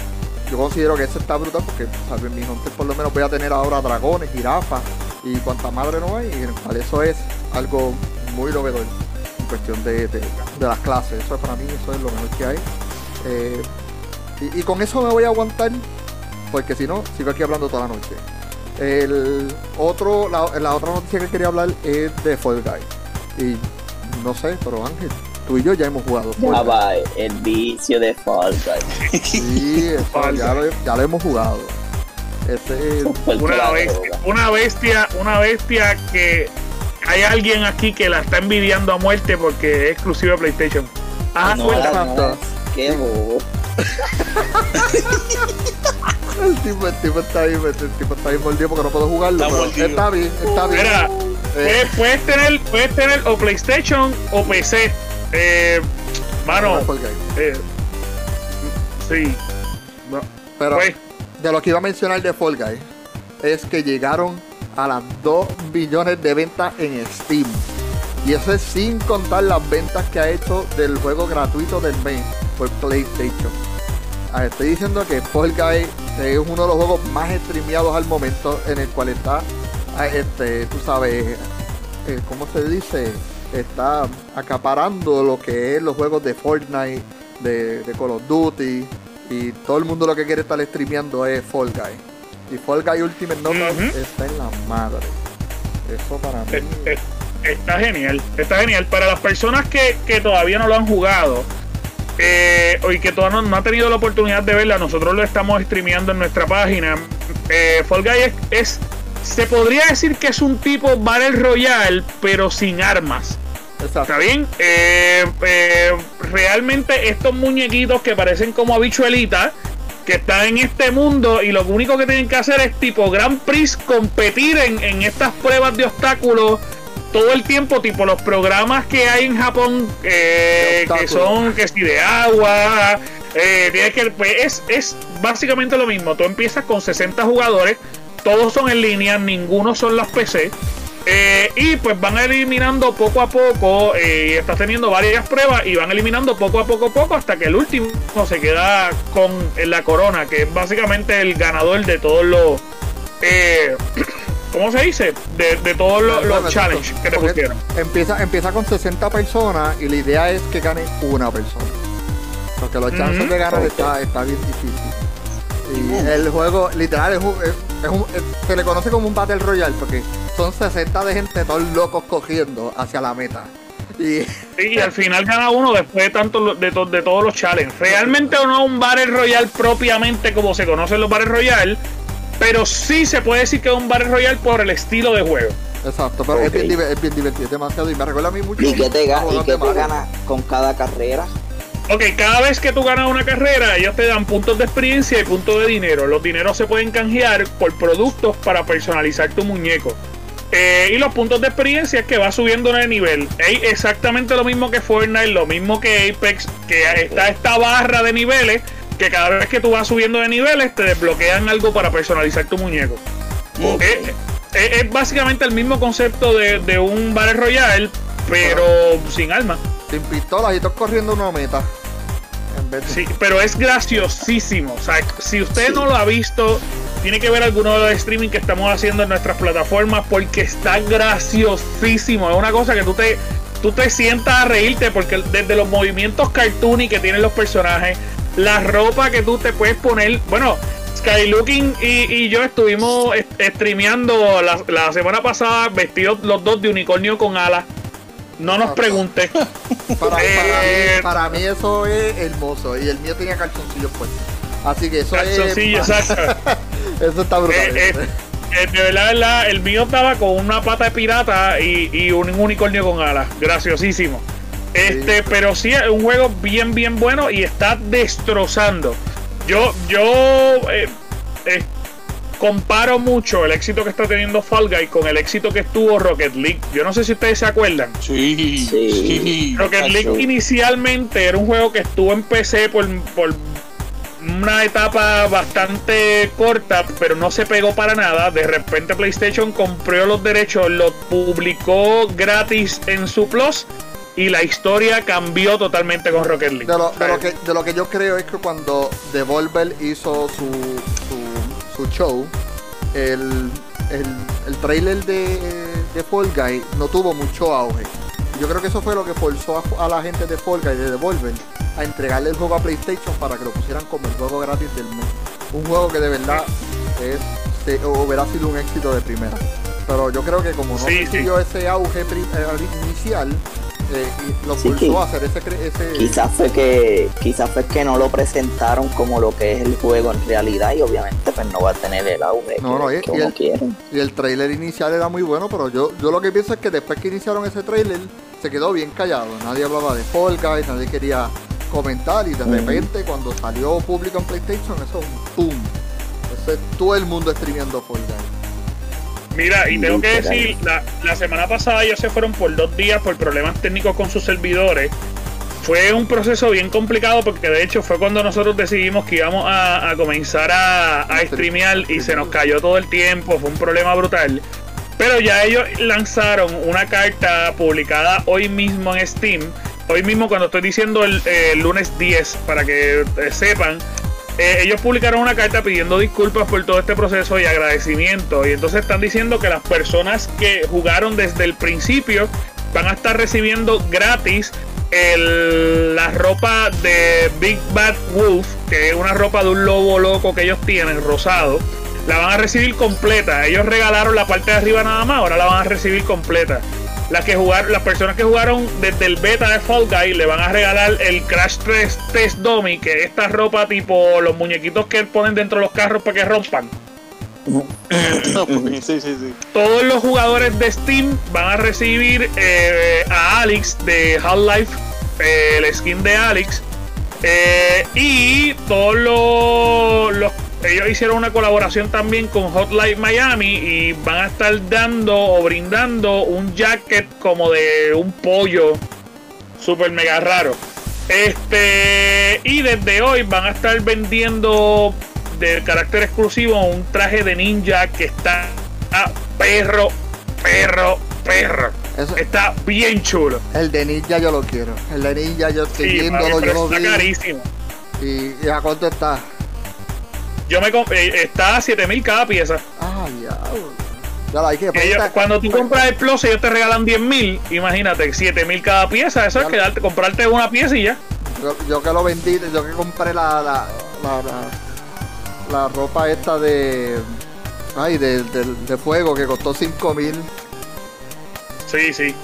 yo considero que eso está brutal porque en mis Hunters por lo menos voy a tener ahora dragones, jirafas y cuanta madre no hay. Y eso es algo muy novedor en cuestión de, de- las clases. Eso para mí eso es lo mejor que hay. Eh, y, y con eso me voy a aguantar porque si no, sigo aquí hablando toda la noche. El otro, la, la otra noticia que quería hablar es de Fall Guy. Y no sé, pero Ángel, tú y yo ya hemos jugado Fall Ah, va, el vicio de Fall Guys. Sí, eso ya, lo, ya lo hemos jugado. El que Una la bestia, una bestia, una bestia que hay alguien aquí que la está envidiando a muerte porque es exclusivo de PlayStation. Ah, no, suelta. la- no, qué bobo. el tipo, el tipo está ahí, el tipo está ahí mordido porque no puedo jugarlo. Está pero mordido. está bien, está bien. Mira, Eh, puedes tener, puedes tener o PlayStation o PC. Eh, mano, eh, sí. No, Pero pues, de lo que iba a mencionar de Fall Guy es que llegaron a las 2 billones de ventas en Steam. Y eso es sin contar las ventas que ha hecho del juego gratuito del mes por PlayStation. Ah, Estoy diciendo que Fall Guy es uno de los juegos más streameados al momento en el cual está, ah, este, tú sabes, eh, ¿cómo se dice? Está acaparando lo que es los juegos de Fortnite, de, de Call of Duty, y todo el mundo lo que quiere estar streameando es Fall Guy. Y Fall Guy Ultimate Knockout Ujú. está en la madre. Eso para mí. eh, eh, está genial, está genial. Para las personas que, que todavía no lo han jugado eh, y que todavía no, no han tenido la oportunidad de verla, nosotros lo estamos streameando en nuestra página. Eh, Fall Guy es, es- se podría decir que es un tipo Battle Royale, pero sin armas. Exacto. ¿Está bien? Eh, eh, realmente estos muñequitos que parecen como habichuelitas, que están en este mundo y lo único que tienen que hacer es tipo Grand Prix competir en, en estas pruebas de obstáculos todo el tiempo, tipo los programas que hay en Japón, eh, que son que si de agua, eh, tienes que, pues, es, es básicamente lo mismo. Tú empiezas con 60 jugadores, todos son en línea, ninguno son las PC. Eh, y pues van eliminando poco a poco, eh, y estás teniendo varias pruebas y van eliminando poco a poco a poco hasta que el último se queda con la corona, que es básicamente el ganador de todos los, eh, ¿cómo se dice? De, de todos los, los Bueno, challenges que te pusieron. Empieza, empieza con 60 personas y la idea es que gane una persona. Porque los chances de ganar está, está bien difícil. Y el juego, literal, es un- es- es un- es- se le conoce como un Battle Royale porque son 60 de gente todos locos cogiendo hacia la meta. Y Sí, y al final gana uno después de tanto de, to- de todos los challenges. Realmente no un Battle Royale propiamente como se conocen los Battle Royale, pero sí se puede decir que es un Battle Royale por el estilo de juego. exacto, pero es, bien, es bien divertido, es demasiado. Y me recuerda a mí mucho. ¿Y qué te, ga- y qué te ganas con cada carrera? Ok, cada vez que tú ganas una carrera, ellos te dan puntos de experiencia y puntos de dinero. Los dineros se pueden canjear por productos para personalizar tu muñeco. Eh, y los puntos de experiencia es que va subiendo de nivel. Es exactamente lo mismo que Fortnite, lo mismo que Apex, que está esta barra de niveles, que cada vez que tú vas subiendo de niveles te desbloquean algo para personalizar tu muñeco. Ok. Es, es- es básicamente el mismo concepto de, de un Battle Royale, pero sin armas. Sin pistolas y todos corriendo una meta. En vez de- Sí, pero es graciosísimo. O sea, si usted Sí. no lo ha visto, tiene que ver alguno de los streaming que estamos haciendo en nuestras plataformas porque está graciosísimo. Es una cosa que tú te, tú tú te sientas a reírte porque desde los movimientos cartoony que tienen los personajes, la ropa que tú te puedes poner, bueno, Skylooking y, y yo estuvimos streameando la, la, semana pasada vestidos los dos de unicornio con alas. No nos preguntes. Para, eh, para, mí, eso es hermoso. Y el mío tenía calzoncillos puestos. Así que eso calzoncillos, es. exacto. eso está brutal. Eh, eh, de verdad, verdad, el mío estaba con una pata de pirata y, y un unicornio con alas. Graciosísimo. Este, pero sí es un juego bien, bien bueno y está destrozando. Yo, yo eh, eh, comparo mucho el éxito que está teniendo Fall Guy con el éxito que estuvo Rocket League. Yo no sé si ustedes se acuerdan. Sí, sí. Rocket League inicialmente era un juego que estuvo en PC por, por una etapa bastante corta, pero no se pegó para nada. De repente PlayStation compró los derechos, lo publicó gratis en su Plus y la historia cambió totalmente con Rocket League. De lo, que, de lo que yo creo es que cuando Devolver hizo su, su, show, el, el, trailer de, de, Fall Guy no tuvo mucho auge. Yo creo que eso fue lo que forzó a, la gente de Fall Guy, de Devolver, a entregarle el juego a PlayStation para que lo pusieran como el juego gratis del mes. Un juego que de verdad es, se, hubiera sido un éxito de primera. Pero yo creo que como no sí, ese auge eh, inicial, eh, lo pulsó a hacer ese, Quizás fue que quizás fue que no lo presentaron como lo que es el juego en realidad y obviamente pues no va a tener el auge no, no, y, el, y el trailer inicial era muy bueno, pero yo, yo lo que pienso es que después que iniciaron ese trailer se quedó bien callado. Nadie hablaba de Fall Guys, nadie quería comentar y de repente cuando salió público en PlayStation eso ¡pum! Entonces todo el mundo streameando Fall Guys. Mira, y tengo que decir, la, semana pasada ellos se fueron por dos días por problemas técnicos con sus servidores. Fue un proceso bien complicado porque de hecho fue cuando nosotros decidimos que íbamos a, comenzar a, a streamear y se nos cayó todo el tiempo, fue un problema brutal. Pero ya ellos lanzaron una carta publicada hoy mismo en Steam. Hoy mismo cuando estoy diciendo el, lunes 10, para que eh, sepan, eh, ellos publicaron una carta pidiendo disculpas por todo este proceso y agradecimiento. Y entonces están diciendo que las personas que jugaron desde el principio van a estar recibiendo gratis la ropa de Big Bad Wolf, que es una ropa de un lobo loco que ellos tienen, rosado. La van a recibir completa. Ellos regalaron la parte de arriba nada más, ahora la van a recibir completa las que jugaron, las personas que jugaron desde el beta de Fall Guy le van a regalar el Crash 3 Test Dummy, que es esta ropa tipo los muñequitos que ponen dentro de los carros para que rompan. Todos los jugadores de Steam van a recibir eh, a Alex de Half-Life, eh, el skin de Alex. Eh, y todos los ellos hicieron una colaboración también con Hotline Miami y van a estar dando o brindando un jacket como de un pollo super mega raro. Este, y desde hoy van a estar vendiendo de carácter exclusivo un traje de ninja que está perro, perro, perro. está bien chulo. El de ninja yo lo quiero. El de ninja yo estoy viéndolo, yo lo Está carísimo. ¿Y, ¿Y a cuánto está? Yo me eh, está a 7000 cada pieza. Ah, ya. Ya hay que cuando tú compras el Plus, ellos te regalan 10.000. Imagínate, 7000 cada pieza. Eso es que comprarte una pieza y ya. Yo, que lo vendí, yo que compré la, la, la, ropa esta de. Ay, de, de, de fuego que costó 5000. Sí, sí.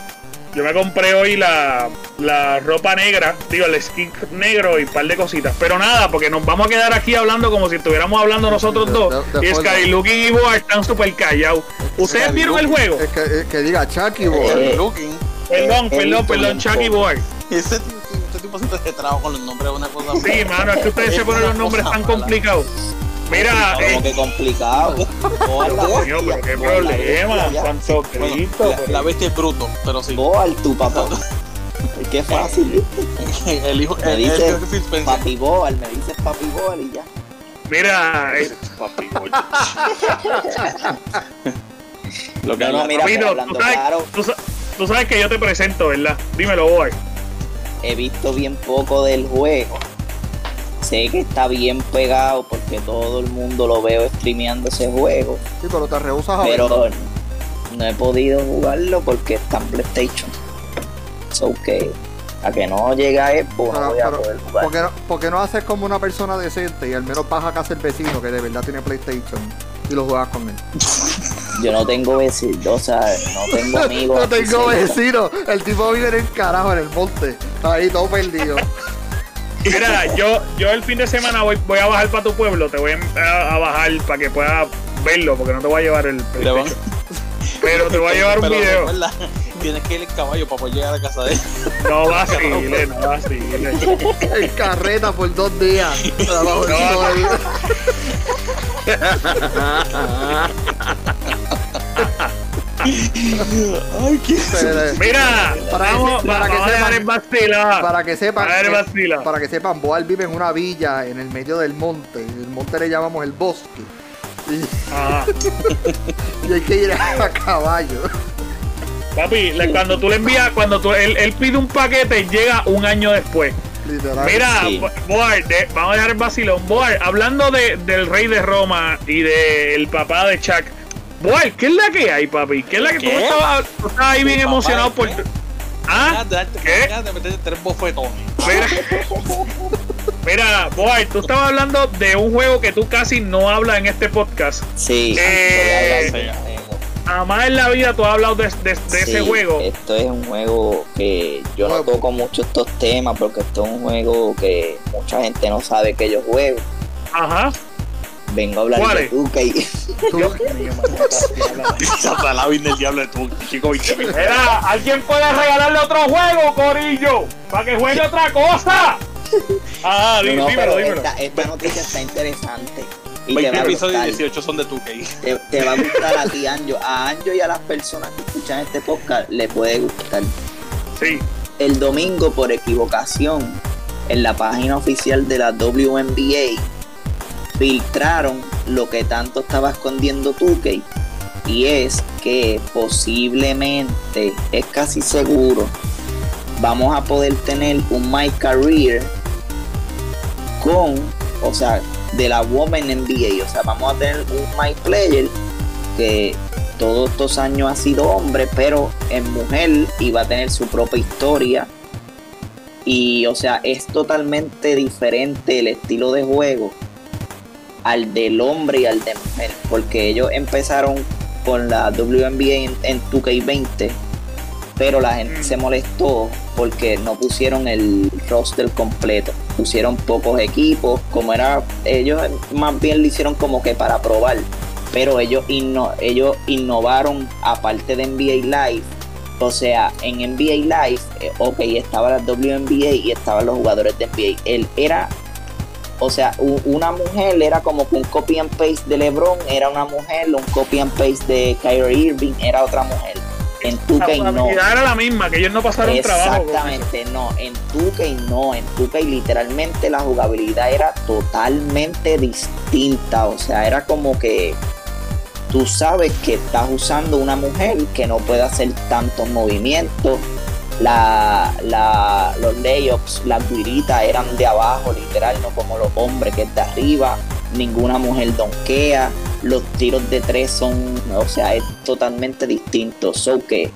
Yo me compré hoy la, la ropa negra, digo, el skin negro y un par de cositas. Pero nada, porque nos vamos a quedar aquí hablando como si estuviéramos hablando nosotros dos. y Skylooking y Boa están súper callados. ¿Ustedes vieron el juego? Es que, que diga Chucky Boy. Eh, perdón, perdón, perdón, Chucky Boy. Ese, tipo se te trabajo con los nombres de una cosa. Sí, mano, es que ustedes se ponen los nombres tan complicados. Mira, eh, que complicado. Coño, pero qué problema, Santo Cristo. La, la, bestia es bruto, pero sí. Boal, tu papá. Qué fácil. el hijo, me dice papi Boal, me dices papi Boal y ya. Mira, eh. papi Boal. Lo que no, mira, Mira, tú, sabes, claro, tú, tú, sabes que yo te presento, ¿verdad? Dímelo, Boal. He visto bien poco del juego sé que está bien pegado porque todo el mundo lo veo streameando ese juego. Sí, pero te rehusas a Pero no he podido jugarlo porque está en PlayStation. So que a que no llega a Xbox no voy a pero, poder jugar. ¿por qué, no, por qué no haces como una persona decente y al menos vas a casa el vecino que de verdad tiene PlayStation y lo juegas con él? Yo no tengo vecinos, o sea, no tengo amigos. no tengo vecino. El tipo vive en el carajo, en el monte. Ahí todo perdido. Mira, yo, yo el fin de semana voy, voy a bajar para tu pueblo, te voy a, a bajar para que puedas verlo, porque no te voy a llevar el. Pero te voy a llevar un Pero video. recuerda, Tienes que ir en caballo para poder llegar a casa de él. No vacile, no vacile. En carreta por dos días. Trabajo No. Ay, qué. Pero, Mira, Para que vamos, para que sepan- el vacila. Para que sepan, A ver, que- vacila. para que sepan, Boal vive en una villa en el medio del monte. El monte le llamamos el bosque. Y, hay que ir a caballo. Papi, le- cuando tú le envías, cuando tú, él, él pide un paquete, llega un año después. Literal. Mira, Sí. Bo- Boar, de- vamos a dejar el vacilón. Boar, hablando de, del rey de Roma y del papá de Chuck. Boar, ¿qué es la que hay, papi? ¿Qué es la que tú ¿Qué? estabas, tú estabas ahí bien ¿El papá emocionado por. qué? ¿Ah? ¿Qué? De meterte tres bofetones. Mira, mira, Boar, tú estabas hablando de un juego que tú casi no hablas en este podcast. Sí, Eh, voy a hablar de un juego. Jamás en la vida tú has hablado de, de- de ese juego. Esto es un juego que yo no toco mucho estos temas porque esto es un juego que mucha gente no sabe que yo juego. Ajá. Vengo a hablar ¿Cuál de es? 2K. Tú- Dios mío, mano. Santa la del diablo de chico. Mira, ¿alguien puede regalarle otro juego, Corillo? Para que juegue otra cosa. Ah, No, dí- no, dímelo, dímelo. esta, esta noticia está interesante. Y te 20 va, a episodios y gustar, 18 son de 2K. te, te va a gustar a ti, Anjo. A Anjo y a las personas que escuchan este podcast le puede gustar. Sí. el domingo por equivocación en la página oficial de la WNBA filtraron lo que tanto estaba escondiendo 2K y es que posiblemente es casi seguro vamos a poder tener un My Career con o sea de la Women NBA o sea vamos a tener un My Player que todos estos años ha sido hombre, pero en mujer y va a tener su propia historia. Y o sea, es totalmente diferente el estilo de juego al del hombre y al de mujer, porque ellos empezaron con la WNBA en, en 2K20, pero la gente Mm. se molestó porque no pusieron el roster completo, pusieron pocos equipos, como era, ellos más bien lo hicieron como que para probar pero ellos, inno- ellos innovaron aparte de NBA Live. O sea, en NBA Live, eh, ok, estaba la WNBA y estaban los jugadores de NBA. Él era, o sea, una mujer era como que un copy and paste de LeBron, era una mujer, un copy and paste de Kyrie Irving, era otra mujer. En La 2K no. era la misma, que ellos no pasaron trabajo. Exactamente, no, en 2K no, en 2K literalmente la jugabilidad era totalmente distinta, o sea, era como que tú sabes que estás usando una mujer que no puede hacer tantos movimientos, la, la, los layups, las guiritas eran de abajo, literal, no como los hombres que es de arriba, ninguna mujer donkea, los tiros de tres son, o sea, es totalmente distinto, so que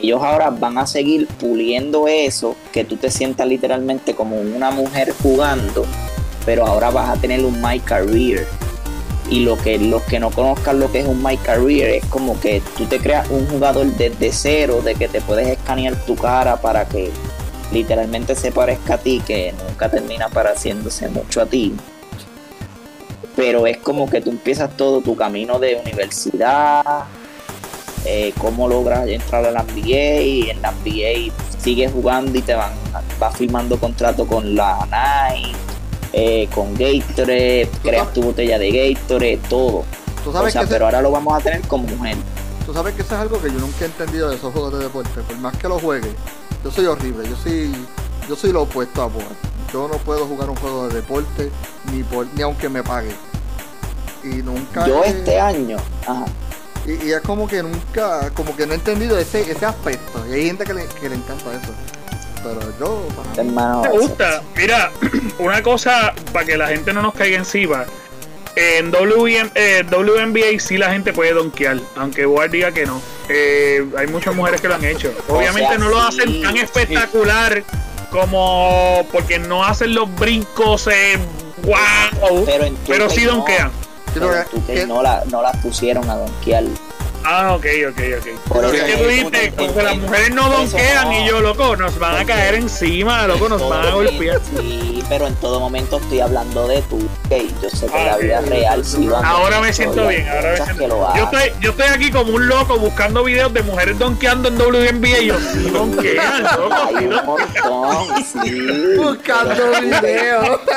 ellos ahora van a seguir puliendo eso, que tú te sientas literalmente como una mujer jugando, pero ahora vas a tener un My Career. Y lo que los que no conozcan lo que es un My Career es como que tú te creas un jugador desde cero, de que te puedes escanear tu cara para que literalmente se parezca a ti, que nunca termina pareciéndose mucho a ti. Pero es como que tú empiezas todo tu camino de universidad, eh, cómo logras entrar a la NBA y en la NBA sigues jugando y te van vas firmando contrato con la Nike, eh, con Gatorade, creas tu botella de Gatorade, todo. Tú O sea, que pero ese- ahora lo vamos a tener como mujer. tú sabes que eso es algo que yo nunca he entendido de esos juegos de deporte. Por más que lo juegue, yo soy horrible. Yo soy, yo soy lo opuesto a vos. Yo no puedo jugar un juego de deporte ni por, ni aunque me pague. Y nunca. Yo he- este año, ajá, Y, y es como que nunca, como que no he entendido ese, ese aspecto. Y hay gente que le, que le encanta eso. Pero yo, para hermano, Me gusta. Mira, una cosa para que la gente no nos caiga encima. En WM, eh, WNBA sí la gente puede donkear, aunque Board diga que no. Eh, hay muchas mujeres que lo han hecho. Obviamente sea, no lo sí. hacen tan espectacular como porque no hacen los brincos eh, wow, Pero en pero 2K sí no. donkean. Pero Pero en 2K que- no, la, no las pusieron a donkear. Ah, ok, ok, ok. Por Porque eso que tú como dijiste, en- como que las mujeres no donkean no. y yo, loco, nos van a Porque caer encima, loco, nos van a golpear. Sí, pero en todo momento estoy hablando de tu que yo sé que Ah, la vida real sí van Ahora me siento bien, ahora me siento lo Yo estoy, yo estoy aquí como un loco buscando videos de mujeres donkeando en WNBA y yo, sí donkean, loco, Hay sí un montón, sí. Buscando videos.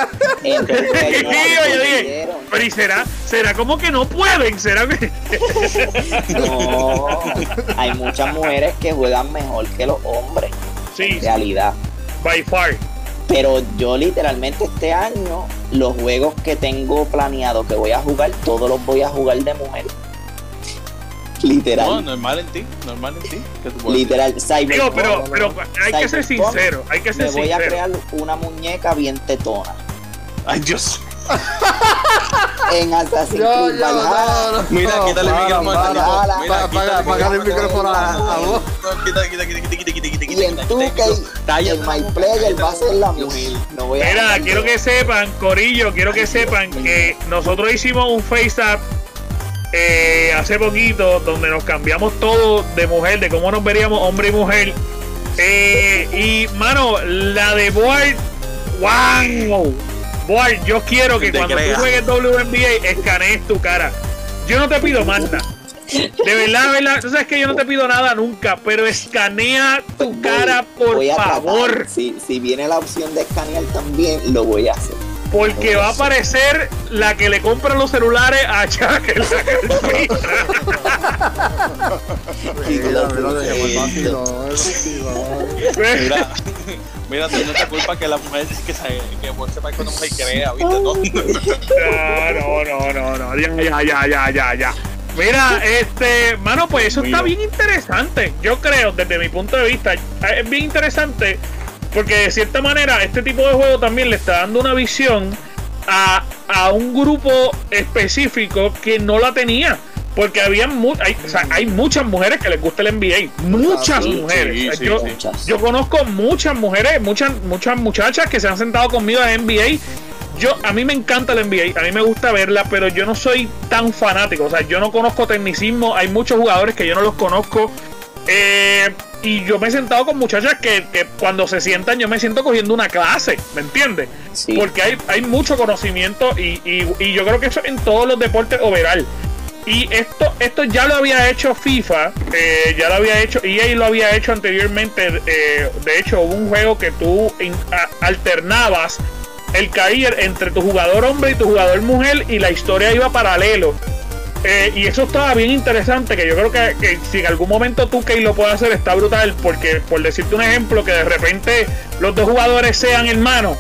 En 2K Sí, no yo dije, pusieron. pero ¿y será, será como que no pueden? ¿Será que...? No, hay muchas mujeres que juegan mejor que los hombres, Sí, en realidad. by far. Pero yo literalmente este año, los juegos que tengo planeado que voy a jugar, todos los voy a jugar de mujer. Literal. No, normal en ti, normal en ti. ¿Qué tú puedes literal. Digo, Cyberpunk. pero, pero hay que ser sincero, hay que ser me voy a crear una muñeca bien tetona. Ay, Dios. En Assassin's Yo, Creed yo, Valhalla. no, no. Mira, quítale el micrófono para. apagar el micrófono a- vos. No, quita, quita, quita, quita, quita, quita, quita, Y en 2K, quita, el My Player va a ser la mujer. No voy a Mira, quiero que sepan, Corillo, quiero que sepan que nosotros hicimos un FaceApp eh, hace poquito donde nos cambiamos todo de mujer, de cómo nos veríamos hombre y mujer. Eh, y, mano, la de Board, wow. Board, yo quiero que cuando crea. tú juegues WNBA escanees tu cara. Yo no te pido nada. De verdad, de verdad, tú sabes que yo no te pido nada nunca, pero escanea tu Voy- cara, por voy a tratar. favor. Si, si viene la opción de escanear también, lo voy a hacer. Porque va a aparecer la que le compra los celulares a Chuck en la cartera. Mira, mira, tú no te culpa que la mujer que se que vos sepas cuando mujer crea, ¿viste? No, No, no, no, no, no. Ya, ya, ya, ya, ya, ya. Mira, este, mano, pues eso está bien interesante. Yo creo, desde mi punto de vista, es bien interesante porque de cierta manera este tipo de juego también le está dando una visión a, a un grupo específico que no la tenía. Porque había mu- hay, o sea, hay muchas mujeres que les gusta el NBA. Muchas sí, mujeres. sí, sí, yo, sí. Muchas. yo conozco muchas mujeres, muchas, muchas muchachas que se han sentado conmigo en NBA. Yo, a mí me encanta el NBA, a mí me gusta verla, pero yo no soy tan fanático. O sea, yo no conozco tecnicismo. Hay muchos jugadores que yo no los conozco. Eh, y yo me he sentado con muchachas que, que cuando se sientan yo me siento cogiendo una clase, ¿me entiendes? Sí. Porque hay, hay mucho conocimiento y, y- y yo creo que eso en todos los deportes overall. Y esto, esto ya lo había hecho FIFA, eh, ya lo había hecho, EA lo había hecho anteriormente. eh, de hecho, hubo un juego que tú in- a- alternabas el caer entre tu jugador hombre y tu jugador mujer y la historia iba paralelo. Eh, y eso estaba bien interesante, que yo creo que, que si en algún momento tú que lo puede hacer está brutal, porque por decirte un ejemplo, que de repente los dos jugadores sean hermanos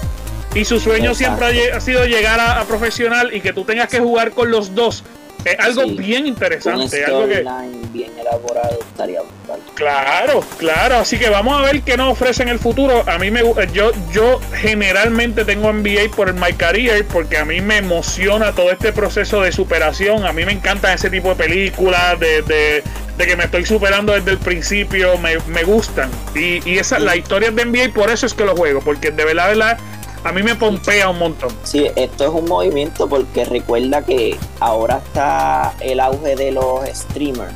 y su sueño Exacto. siempre ha, sido llegar a, a profesional y que tú tengas que jugar con los dos, es algo Sí. bien Un interesante, algo que, storyline bien elaborado estaría brutal. Claro, claro. Así que vamos a ver qué nos ofrece en el futuro. A mí me gu- yo yo generalmente tengo NBA por el My Career porque a mí me emociona todo este proceso de superación. A mí me encantan ese tipo de películas de, de, de que me estoy superando desde el principio. Me, me gustan. Y, y esa, la historia de NBA por eso es que lo juego. Porque de verdad, de verdad, a mí me pompea un montón. Sí, esto es un movimiento porque recuerda que ahora está el auge de los streamers.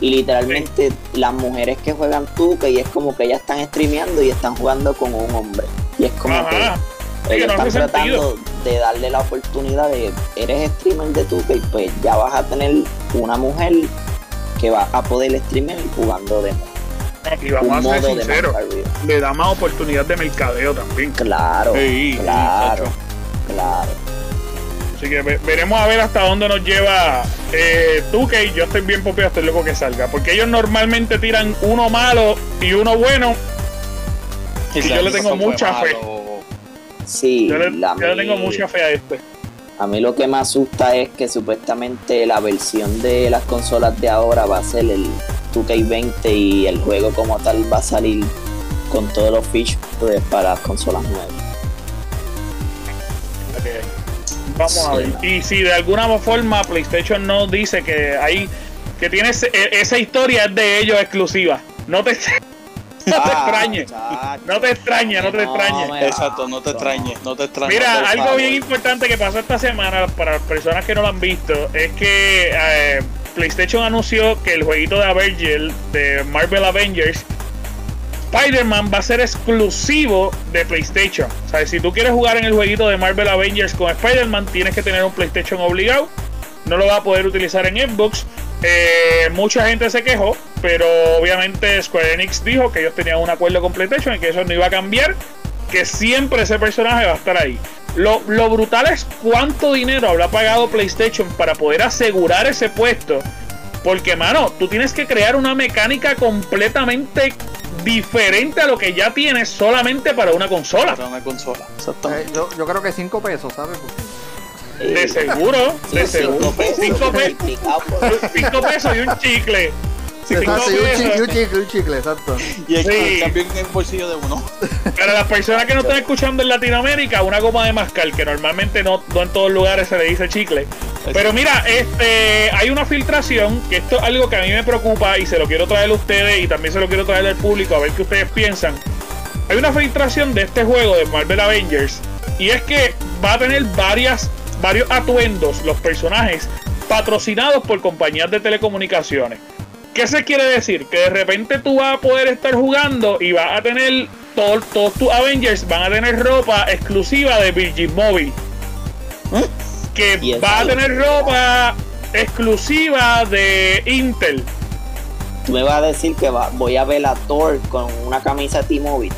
Y literalmente las mujeres que juegan 2K y es como que ellas están streameando y están jugando con un hombre. Y es como Ajá. que Sí, ellos no están tratando de darle la oportunidad de eres streamer de 2K y pues ya vas a tener una mujer que va a poder streamear jugando de Y vamos un a ser sinceros. Le da más oportunidad de mercadeo también. Claro, Sí, claro, claro. Así que ve- veremos a ver hasta dónde nos lleva eh, Tuque y yo estoy bien popeado, estoy loco que salga. Porque ellos normalmente tiran uno malo y uno bueno. Y yo le tengo mucha fe. Sí, Yo le, la yo le tengo mucha fe a este. A mí lo que me asusta es que supuestamente la versión de las consolas de ahora va a ser el 2K20 y el juego como tal va a salir con todos los features para las consolas nuevas. Eh, Vamos a ver. Y si de alguna forma PlayStation no dice que hay que tiene ese- e- esa historia es de ellos exclusiva. No te, no te Ah, extrañes. No te extrañes, no te extrañes. Exacto, no te extrañes, no te extrañes. Mira, algo bien importante que pasó esta semana para las personas que no lo han visto es que eh, PlayStation anunció que el jueguito de Avengers, de Marvel Avengers, Spider-Man va a ser exclusivo de PlayStation. O sea, si tú quieres jugar en el jueguito de Marvel Avengers con Spider-Man, tienes que tener un PlayStation obligado. No lo va a poder utilizar en Xbox. Eh, mucha gente se quejó, pero obviamente Square Enix dijo que ellos tenían un acuerdo con PlayStation y que eso no iba a cambiar, que siempre ese personaje va a estar ahí. Lo, lo brutal es cuánto dinero habrá pagado PlayStation para poder asegurar ese puesto. Porque, mano, tú tienes que crear una mecánica completamente diferente a lo que ya tienes solamente para una consola. Para una consola, Eh, exactamente. yo, yo creo que 5 pesos, ¿sabes? De seguro, de Sí, seguro. cinco pesos, Cinco pesos, multiplicado por- cinco pesos y un chicle. Exacto, y un chicle, y pesos. un chicle, un chicle, exacto. Y el, Sí. cambio en el bolsillo de uno. Para las personas que no están escuchando en Latinoamérica, una goma de mascar, que normalmente no, no en todos lugares se le dice chicle. Pero mira, este, hay una filtración, que esto es algo que a mí me preocupa y se lo quiero traer a ustedes y también se lo quiero traer al público a ver qué ustedes piensan. Hay una filtración de este juego de Marvel Avengers y es que va a tener varias, varios atuendos, los personajes, patrocinados por compañías de telecomunicaciones. ¿Qué se quiere decir? Que de repente tú vas a poder estar jugando y vas a tener todo- todos tus Avengers van a tener ropa exclusiva de Virgin Mobile. Que Y eso. va a tener ropa exclusiva de Intel. Tú me vas a decir que va, voy a ver a Thor con una camisa T-Mobile.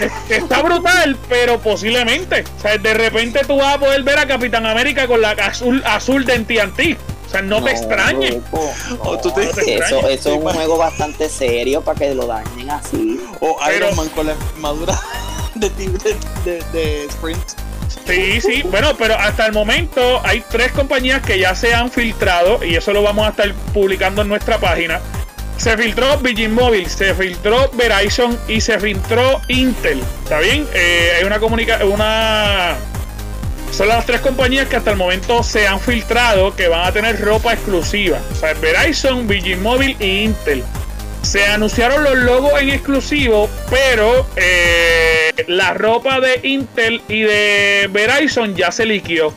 El- Está brutal, pero posiblemente. O sea, de repente tú vas a poder ver a Capitán América con la azul, azul de TNT. O sea, no, te extrañes. loco, O tú te- no, te eso, extrañes. eso es un juego bastante serio para que lo dañen así. O Pero- Iron Man con la armadura de, de, de, de Sprint. Sí, sí, bueno, pero hasta el momento hay tres compañías que ya se han filtrado y eso lo vamos a estar publicando en nuestra página. Se filtró Virgin Mobile, se filtró Verizon y se filtró Intel. ¿Está bien? Eh, hay una comunica una son las tres compañías que hasta el momento se han filtrado que van a tener ropa exclusiva. O sea, Verizon, Virgin Mobile y Intel. Se anunciaron los logos en exclusivo, pero eh, la ropa de Intel y de Verizon ya se liquió.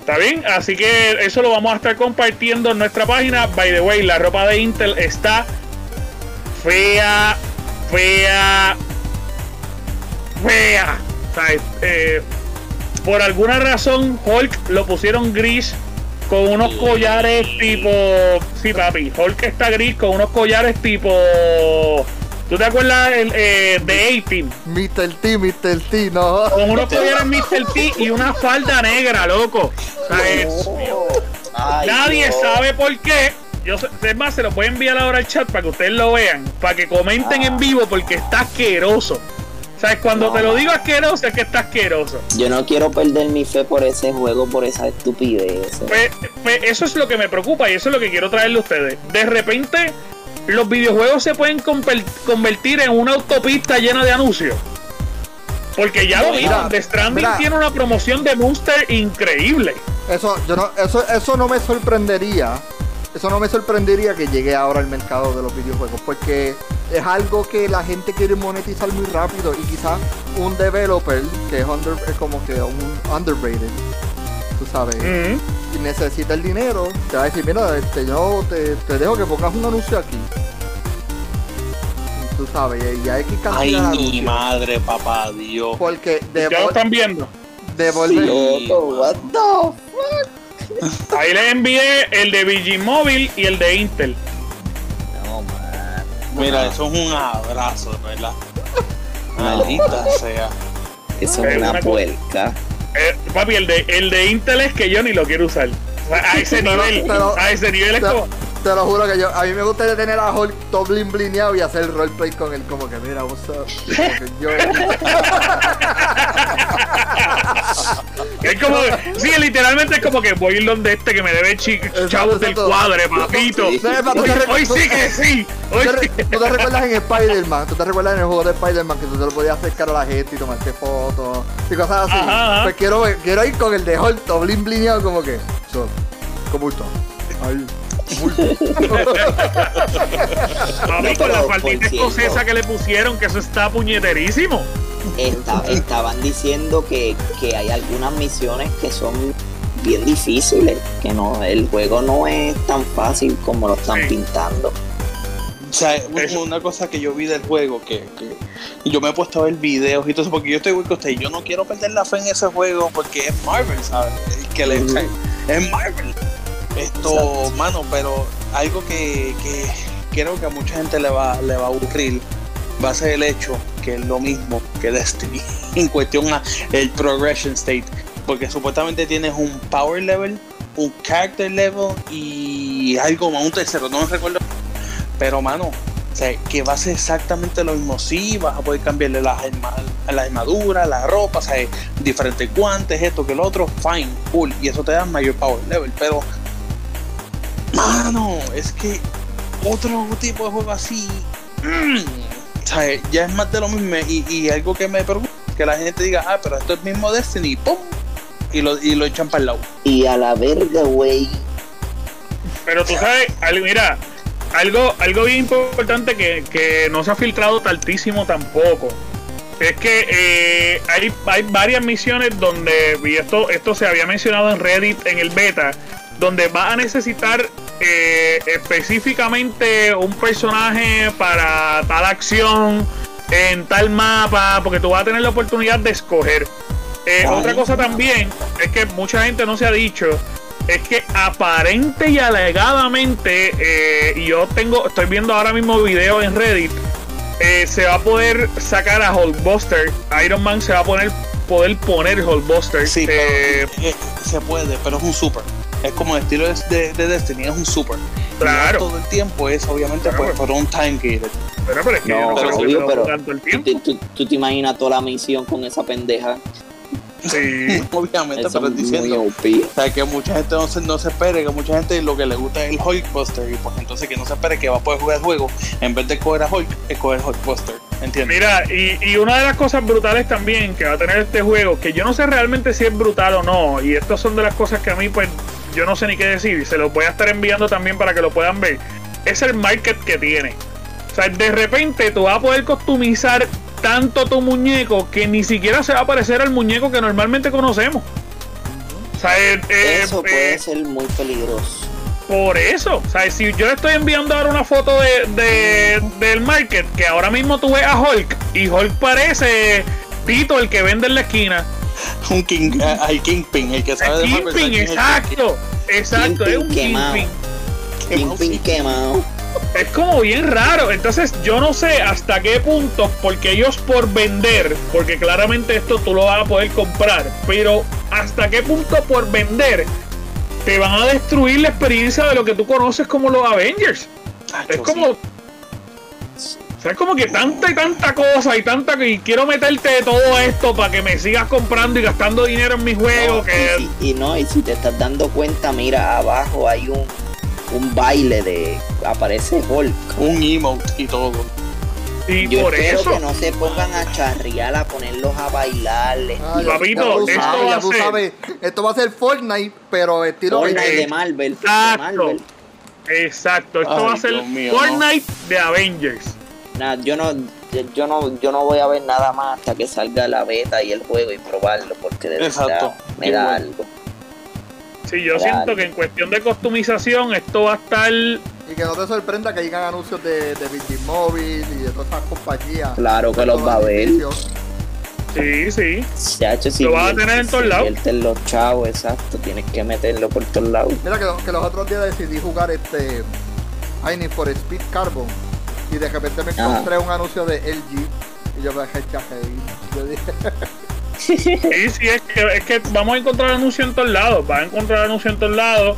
¿Está bien? Así que eso lo vamos a estar compartiendo en nuestra página. By the way, la ropa de Intel está fea, fea, fea. O sea, eh, por alguna razón, Hulk lo pusieron gris con unos collares tipo. Sí, papi. Hulk está gris con unos collares tipo. ¿Tú te acuerdas el, eh, de 18? Mr. T, Mr. T, no. Con unos collares Mr. T y una falda negra, loco. O sea, es- Ay, Nadie sabe por qué. Yo es más, se lo voy a enviar ahora al chat para que ustedes lo vean, para que comenten Ah. en vivo porque está asqueroso. ¿Sabes? Cuando No, te lo digo asqueroso es que está asqueroso. Yo no quiero perder mi fe por ese juego, por esa estupidez. Pues, pues eso es lo que me preocupa y eso es lo que quiero traerle a ustedes. De repente, los videojuegos se pueden conver- convertir en una autopista llena de anuncios. Porque ya lo vieron, The Stranding mira. tiene una promoción de Monster increíble. Eso, yo no, eso, eso no me sorprendería. Eso no me sorprendería que llegue ahora al mercado de los videojuegos. Porque es algo que la gente quiere monetizar muy rápido. Y quizás un developer que es, under- es como que un underrated. Tú sabes. Mm. Y necesita el dinero. Te va a decir, mira, este, yo te, te dejo que pongas un anuncio aquí. Y Tú sabes, y hay que Ay, cantidad de mi madre, papá Dios. Porque Ya lo están viendo. devolver. What the Ahí les envié el de Virgin Mobile y el de Intel. No, man. Mira, eso es un abrazo, ¿verdad? Maldita sea. Eso Es es una una puerca. Eh, papi, el de, el de Intel es que yo ni lo quiero usar. O sea, a ese nivel, pero- a ese nivel es como. Te lo juro que yo, a mí me gustaría tener a Hulk todo blin blineado y hacer roleplay con él, como que mira? Como que yo. Es como, sí, literalmente es como que voy a ir donde este que me debe chi- chavos del cuadre, papito. Sí. Tú Hoy, te tú- sí que sí. ¿Tú Hoy te, sí. re- tú te recuerdas en Spider-Man? ¿Tú te recuerdas en el juego de Spider-Man que tú te lo podías acercar a la gente y tomarte fotos y cosas así? Ajá, ajá. Pues quiero, quiero ir con el de Hulk todo blin blineado como que. so, ¿Cómo está? Ahí. Con la cierto. escocesa que le pusieron, que eso está puñeterísimo. Esta- estaban diciendo que, que hay algunas misiones que son bien difíciles, que no, el juego no es tan fácil como lo están Sí. pintando. O sea, una cosa que yo vi del juego, que, que yo me he puesto a ver videos y todo eso, porque yo estoy igual que usted, yo no quiero perder la fe en ese juego porque es Marvel, ¿sabes? Que le es Marvel. Esto, Exacto. mano, pero algo que, que creo que a mucha gente le va, le va a aburrir va a ser el hecho que es lo mismo que Destiny en cuestión a el progression state, porque supuestamente tienes un power level, un character level y algo más, un tercero, no me recuerdo pero, mano, o sea, que va a ser exactamente lo mismo. Sí, vas a poder cambiarle las, la armadura, la ropa, o sea, diferentes guantes, esto que lo otro, fine, cool. Y eso te da mayor power level. Pero, mano, es que otro tipo de juego así, mm, sea, ya es más de lo mismo. Y, y algo que me preocupa, que la gente diga, ah, pero esto es mismo Destiny, ¡pum! Y lo, y lo echan para el lado. Y a la verga, güey. Pero tú sabes, al- mira, algo, algo bien importante que, que no se ha filtrado tantísimo tampoco. Es que eh, hay, hay varias misiones donde, y esto, esto se había mencionado en Reddit en el beta, donde vas a necesitar eh, específicamente un personaje para tal acción en tal mapa, porque tú vas a tener la oportunidad de escoger. Eh, otra cosa también es que mucha gente no se ha dicho es que aparente y alegadamente eh, y yo tengo estoy viendo ahora mismo videos en Reddit eh, se va a poder sacar a Hulkbuster Iron Man se va a poner poder poner Hulkbuster Sí, pero se puede, pero es un super. Es como el estilo de, de- de Destiny, es un super. Claro. No todo el tiempo es obviamente Claro. pues, por un time gated. pero, pero es que No, no que obvio, lo pero- todo el ¿Tú, tiempo tú- tú te imaginas toda la misión con esa pendeja. sí Obviamente, Eso pero es diciendo. O sea, que mucha gente no se, no se espere, que mucha gente lo que le gusta es el Hulkbuster y pues entonces que no se espere que va a poder jugar el juego en vez de coger a Hulk, es coger Hulkbuster, ¿entiendes? Mira, y, y una de las cosas brutales también que va a tener este juego, que yo no sé realmente si es brutal o no, y estas son de las cosas que a mí, pues, yo no sé ni qué decir, se los voy a estar enviando también para que lo puedan ver, es el market que tiene. O sea, de repente tú vas a poder customizar tanto tu muñeco que ni siquiera se va a parecer al muñeco que normalmente conocemos. O sea, eh, eh, Eso eh, puede ser muy peligroso. por eso, o sea, si yo le estoy enviando ahora una foto de, de- del market, que ahora mismo tú ves a Hulk, y Hulk parece Tito, el que vende en la esquina. Un King, eh, hay Kingpin, el que sabe de El Marvel, sabe Kingpin, quién es el exacto, exacto, es un Kingpin quemado. Kingpin. Quemado. Es como bien raro, entonces yo no sé hasta qué punto, porque ellos por vender, porque claramente esto tú lo vas a poder comprar, pero hasta qué punto por vender te van a destruir la experiencia de lo que tú conoces como los Avengers. Es como. sí. Sea, es como que tanta y tanta cosa y tanta que y quiero meterte todo esto para que me sigas comprando y gastando dinero en mi juego. No, que y, si- y no, y si te estás dando cuenta, mira, abajo hay un, un baile de. Aparece Hulk. un emote y todo. y Yo por espero eso. que no se pongan a charrear, a ponerlos a bailarles. Ah, ya- Papito, esto sabes, va a tú ser- sabes, esto va a ser Fortnite, pero estilo Fortnite de- de Marvel. De Exacto. Marvel. Exacto, esto Ay, va a ser mío, Fortnite de Avengers. Nah, yo no, yo no, yo no voy a ver nada más hasta que salga la beta y el juego y probarlo, porque de Exacto. verdad me da bueno. algo. Sí, yo siento que en cuestión de customización esto va a estar. Y que no te sorprenda que llegan anuncios de, de Virgin Mobile y de todas esas compañías. Claro que los va a ver. Sí, sí. Lo vas a tener en todos lados. los chavos, exacto, tienes que meterlo por todos lados. Mira que, que los otros días decidí jugar este I Need for Speed Carbon y de repente me Ajá. encontré un anuncio de LG y yo me dejé el chaje y yo dije, Sí, sí, es que, es que vamos a encontrar anuncios en todos lados. Vas a encontrar anuncios en todos lados.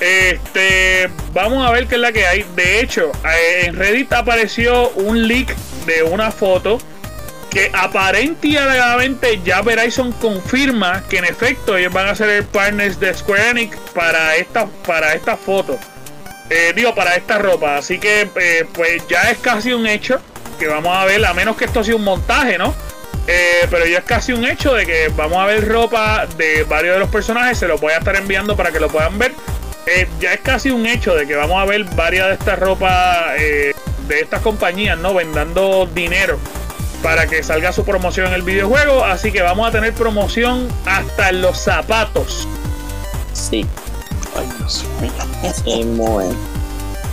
Este, vamos a ver qué es la que hay. De hecho, eh, en Reddit apareció un leak de una foto que aparente y alegadamente ya Verizon confirma que en efecto ellos van a ser el partners de Square Enix para esta, para esta foto. Eh, digo, para esta ropa. Así que eh, pues ya es casi un hecho que vamos a ver, a menos que esto sea un montaje, ¿no? Eh, pero ya es casi un hecho de que vamos a ver ropa de varios de los personajes. Se los voy a estar enviando para que lo puedan ver. ya es casi un hecho de que vamos a ver varias de estas ropas de estas compañías, ¿no? Vendando dinero para que salga su promoción en el videojuego. Así que vamos a tener promoción hasta los zapatos. Sí, Ay, Dios mío.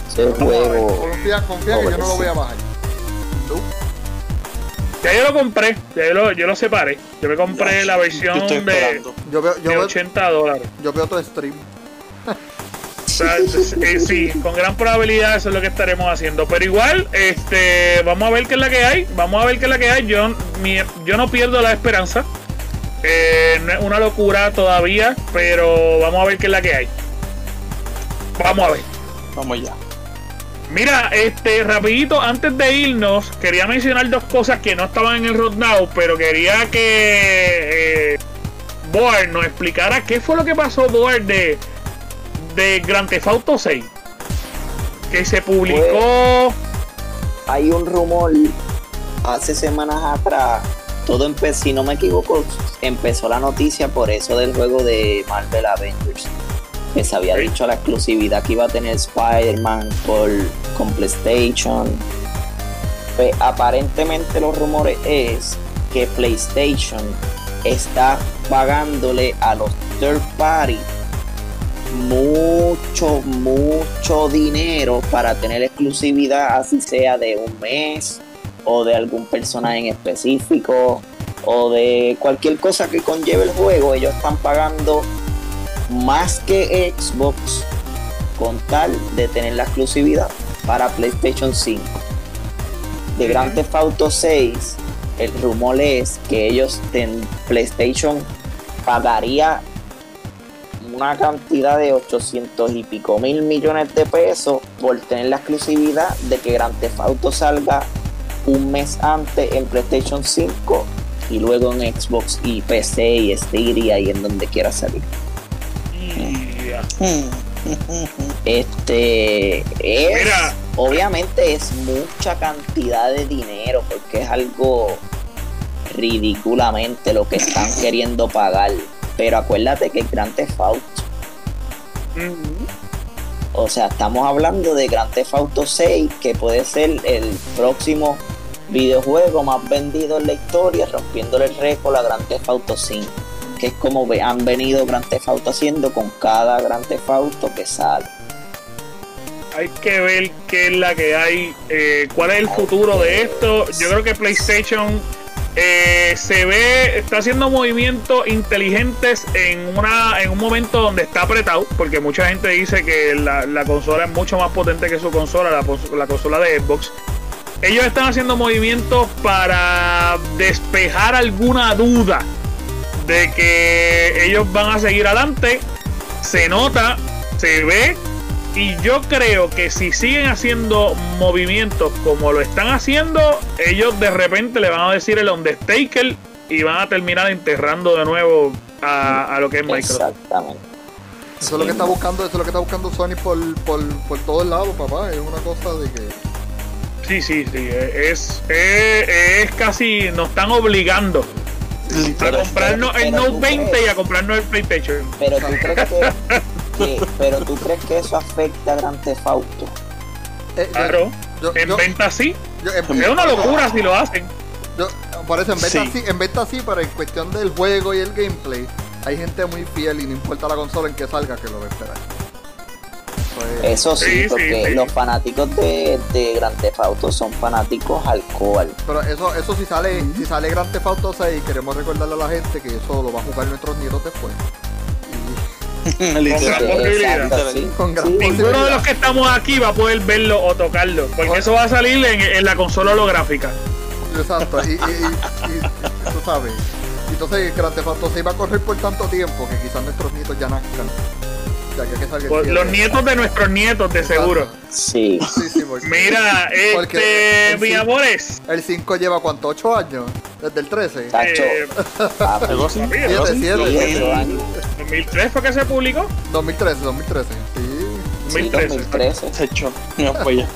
Ese juego. Confía, confía que yo no lo voy a bajar. No. Ya yo lo compré, ya yo lo, yo lo separé. Yo me compré la Yo versión estoy de. Yo veo, yo, de veo, 80 dólares. yo veo tu stream. O sea, eh, sí, con gran probabilidad eso es lo que estaremos haciendo. Pero igual, este, vamos a ver qué es la que hay. Vamos a ver qué es la que hay. Yo, mi- yo no pierdo la esperanza. Eh, no es una locura todavía, pero vamos a ver qué es la que hay. Vamos a ver. Vamos ya. Mira, este, rapidito, antes de irnos, quería mencionar dos cosas que no estaban en el Roadnow, pero quería que eh, Board nos explicara qué fue lo que pasó, Board, de, de Grand Theft Auto 6. Que se publicó... Hay un rumor hace semanas atrás. Todo empezó, si no me equivoco, empezó la noticia por eso del juego de Marvel Avengers. Que se había dicho la exclusividad que iba a tener Spider-Man por, con PlayStation. Pues aparentemente los rumores es que PlayStation está pagándole a los third party mucho, mucho dinero para tener exclusividad, así sea de un mes o de algún personaje en específico o de cualquier cosa que conlleve el juego. Ellos están pagando más que Xbox con tal de tener la exclusividad para PlayStation 5. De Grand Theft Auto 6, el rumor es que ellos, ten- PlayStation pagaría una cantidad de 800 y pico mil millones de pesos por tener la exclusividad de que Grand Theft Auto salga un mes antes en PlayStation 5 y luego en Xbox y PC y Stadia y en donde quiera salir. Este es Mira. obviamente es mucha cantidad de dinero porque es algo ridículamente lo que están queriendo pagar. Pero acuérdate que el Grand Theft Auto. O sea, estamos hablando de Grand Theft Auto 6, que puede ser el próximo videojuego más vendido en la historia, rompiéndole el récord a Grand Theft Auto 5, que es como han venido Grand Theft Auto haciendo con cada Grand Theft Auto que sale. Hay que ver qué es la que hay, eh, cuál es el futuro de esto. Yo creo que PlayStation eh, se ve, está haciendo movimientos inteligentes en, una, en un momento donde está apretado, porque mucha gente dice que la, la consola es mucho más potente que su consola, la consola de Xbox. Ellos están haciendo movimientos para despejar alguna duda de que ellos van a seguir adelante. Se nota, se ve y yo creo que si siguen haciendo movimientos como lo están haciendo, ellos de repente le van a decir el Undertaker y van a terminar enterrando de nuevo a, a lo que es Microsoft. Exactamente. Eso es lo que está buscando, eso es lo que está buscando Sony por, por, por todos lados, papá. Es una cosa de que. Sí, sí, sí. Es, es, es casi, nos están obligando a comprarnos el Note tú 20 y a comprarnos el PlayStation. Pero tú crees que, que- pero tú crees que eso afecta a Grand Theft Auto. eh, Claro, yo- en yo- venta sí. yo- en- Es una locura si lo hacen. yo- por eso, en venta, Sí. sí, en venta sí, pero en cuestión del juego y el gameplay, hay gente muy fiel y no importa la consola en que salga, que lo va a esperar. Eso es- Eso sí, porque sí. los fanáticos de, de Grand Theft Auto son fanáticos alcohol. Pero eso, eso si sale, si sale Grand Theft Auto 6, queremos recordarle a la gente que eso lo va a jugar nuestros nietos después. Literal. Con gran posibilidad. Exacto, sí. Con gran Sí, posibilidad. Ninguno de los que estamos aquí va a poder verlo o tocarlo, porque eso va a salir en, en la consola holográfica. Exacto, y, y- y- y- y tú sabes. Entonces Grand Theft Auto 6 va a correr por tanto tiempo que quizás nuestros nietos ya nazcan. Ya que, que salga el Por- siete. Los nietos de nuestros nietos, de seguro. Sí. Sí, sí, porque Mira, Porque este, el sí- amores. el 5 lleva cuánto, 8 años, desde el 13. Tacho, eh, papi, Algo así. Siete, algo así. siete. Lo siete vi. años. 2003 fue que se publicó. 2013, 2013. Sí. Sí, 2013. 2013. Se echó. No, pues ya.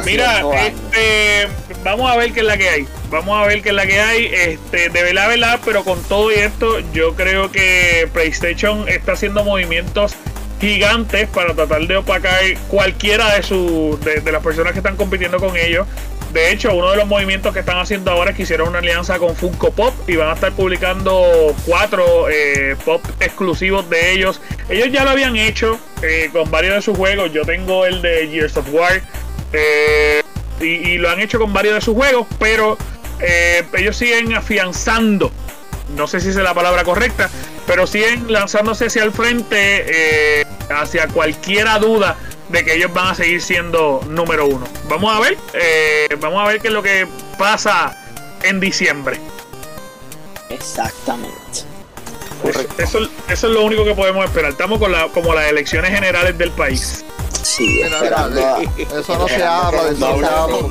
Mira, años. este, vamos a ver qué es la que hay. Vamos a ver qué es la que hay. Este, de verdad, verdad, pero con todo y esto, yo creo que PlayStation está haciendo movimientos gigantes para tratar de opacar cualquiera de, sus de, las personas que están compitiendo con ellos. De hecho, uno de los movimientos que están haciendo ahora es que hicieron una alianza con Funko Pop y van a estar publicando cuatro eh, pop exclusivos de ellos. Ellos ya lo habían hecho eh, con varios de sus juegos. Yo tengo el de Years of War eh, y, lo han hecho con varios de sus juegos, pero ellos siguen afianzando. No sé si es la palabra correcta, pero siguen lanzándose hacia el frente, hacia cualquiera duda de que ellos van a seguir siendo número uno. Vamos a ver, eh, vamos a ver qué es lo que pasa en diciembre. Exactamente. Eso, eso, es lo único que podemos esperar. Estamos con la, como las elecciones generales del país. Sí, eso no se habla, de eso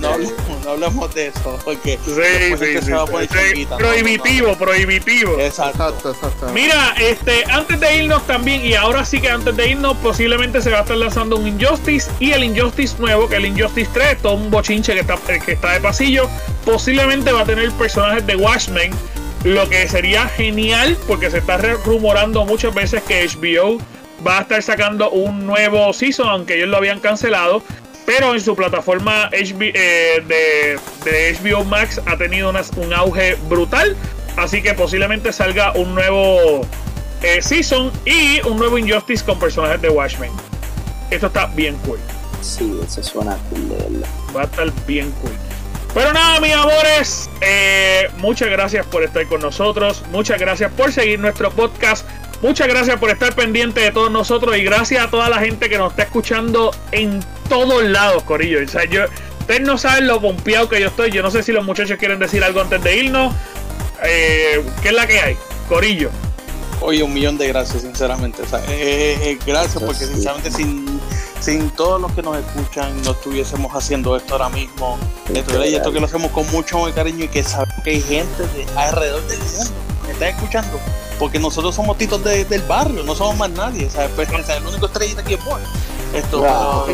no, hablamos de eso, porque sí, sí, sí, prohibitivo, prohibitivo. Exacto. exacto, Mira, este, antes de irnos también, y ahora sí que antes de irnos, posiblemente se va a estar lanzando un Injustice y el Injustice nuevo, que el Injustice 3, todo un bochinche que está, que está de pasillo, posiblemente va a tener personajes de Watchmen, lo que sería genial, porque se está rumorando muchas veces que HBO va a estar sacando un nuevo season, aunque ellos lo habían cancelado. Pero en su plataforma eh, de, HBO Max ha tenido un auge brutal. Así que posiblemente salga un nuevo eh, season y un nuevo Injustice con personajes de Watchmen. Esto está bien cool. Sí, eso suena cool de verdad. Va a estar bien cool. Pero nada, mis amores, eh, muchas gracias por estar con nosotros. Muchas gracias por seguir nuestro podcast. Muchas gracias por estar pendiente de todos nosotros y gracias a toda la gente que nos está escuchando en todos lados, Corillo. O sea, yo, ustedes no saben lo pompeado que yo estoy. Yo no sé si los muchachos quieren decir algo antes de irnos. Eh, ¿Qué es la que hay? Corillo. Oye, un millón de gracias, sinceramente. O sea, eh, eh, gracias porque sinceramente sin, sin todos los que nos escuchan no estuviésemos haciendo esto ahora mismo. Esto, y esto que lo hacemos con mucho cariño y que sabemos que hay gente de alrededor del mundo que está escuchando porque nosotros somos titos del barrio, no somos más nadie, ¿sabes? Pues, el único estrellita aquí es bueno. Esto,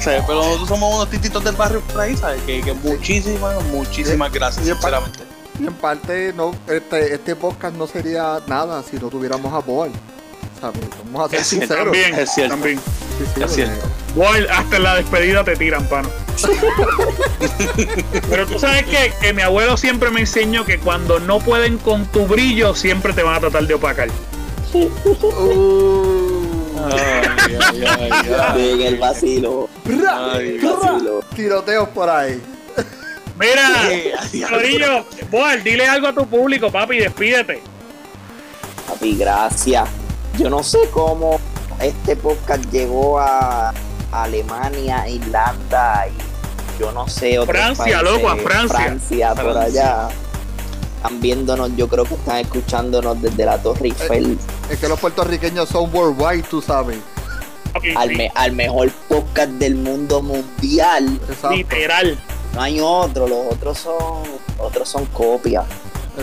¿sabes? Pero nosotros somos unos tititos del barrio por ahí, ¿sabes? Que, muchísimas, muchísimas gracias, sinceramente. Y en parte, no, este, este podcast no sería nada si no tuviéramos a Boal. Vamos a ser sinceros. También, es cierto. También. es cierto. Boal, hasta en la despedida te tiran, pano. Pero tú sabes que, que mi abuelo siempre me enseñó que cuando no pueden con tu brillo, siempre te van a tratar de opacar. en el vacilo. Tiroteos por ahí. Mira, Corillo, Boal, dile algo a tu público, papi, despídete. Papi, gracias. Yo no sé cómo este podcast llegó a Alemania, Irlanda y yo no sé. Francia, loco, a Francia. Francia, por allá. Están viéndonos, yo creo que están escuchándonos desde la Torre Eiffel. Es, que los puertorriqueños son worldwide, tú sabes. al, mejor podcast del mundo mundial. Literal. No hay otro, los otros son, otros son copias.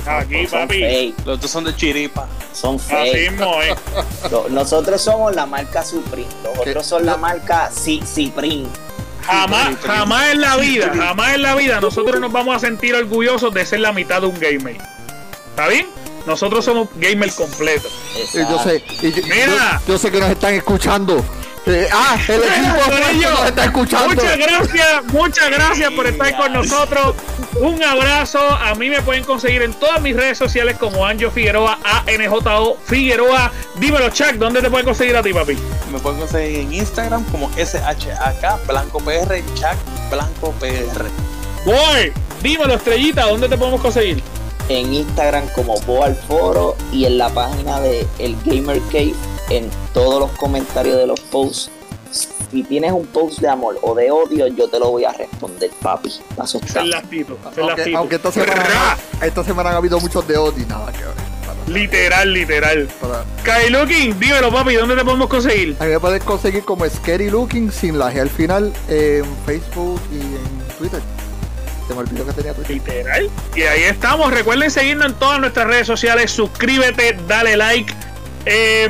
Aquí, papi. Los otros son de chiripa. Son fake. Nosotros somos la marca Supreme. Los otros son la marca Ciprin. Jamás, jamás en la vida, jamás en la vida nosotros nos vamos a sentir orgullosos de ser la mitad de un gamer. ¿Está bien? Nosotros somos gamers completos. Yo sé, Mira. yo sé que nos están escuchando eh, ah, el equipo nos está escuchando. Muchas gracias, muchas gracias por estar con nosotros. Un abrazo. A mí me pueden conseguir en todas mis redes sociales como Anjo Figueroa, ANJO Figueroa. Dímelo, Chuck, ¿dónde te pueden conseguir a ti, papi? Me pueden conseguir en Instagram como SHAK Blanco PR, Chuck Blanco PR. Boy, dímelo, estrellita, ¿dónde te podemos conseguir? En Instagram como Boal Foro y en la página de El Gamer Cave en todos los comentarios de los posts. Si tienes un post de amor o de odio, yo te lo voy a responder, papi. Paso aunque, aunque esta, semana, esta semana han habido muchos de odio y nada que ver. Literal, literal. Kai Looking, dímelo, papi, ¿dónde te podemos conseguir? A mí me puedes conseguir como Scary Looking sin la G al final en Facebook y en Twitter. Se me olvidó que tenía Twitter. Literal. Y ahí estamos. Recuerden seguirnos en todas nuestras redes sociales. Suscríbete, dale like. Eh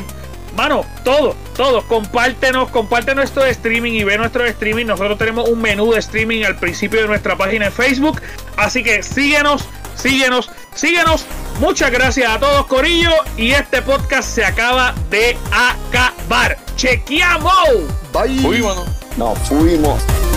mano, todo, todos, compártenos, comparte nuestro streaming y ve nuestro streaming. Nosotros tenemos un menú de streaming al principio de nuestra página en Facebook. Así que síguenos, síguenos, síguenos. Muchas gracias a todos, Corillo. Y este podcast se acaba de acabar. ¡Chequeamos! Fuimos. Nos fuimos.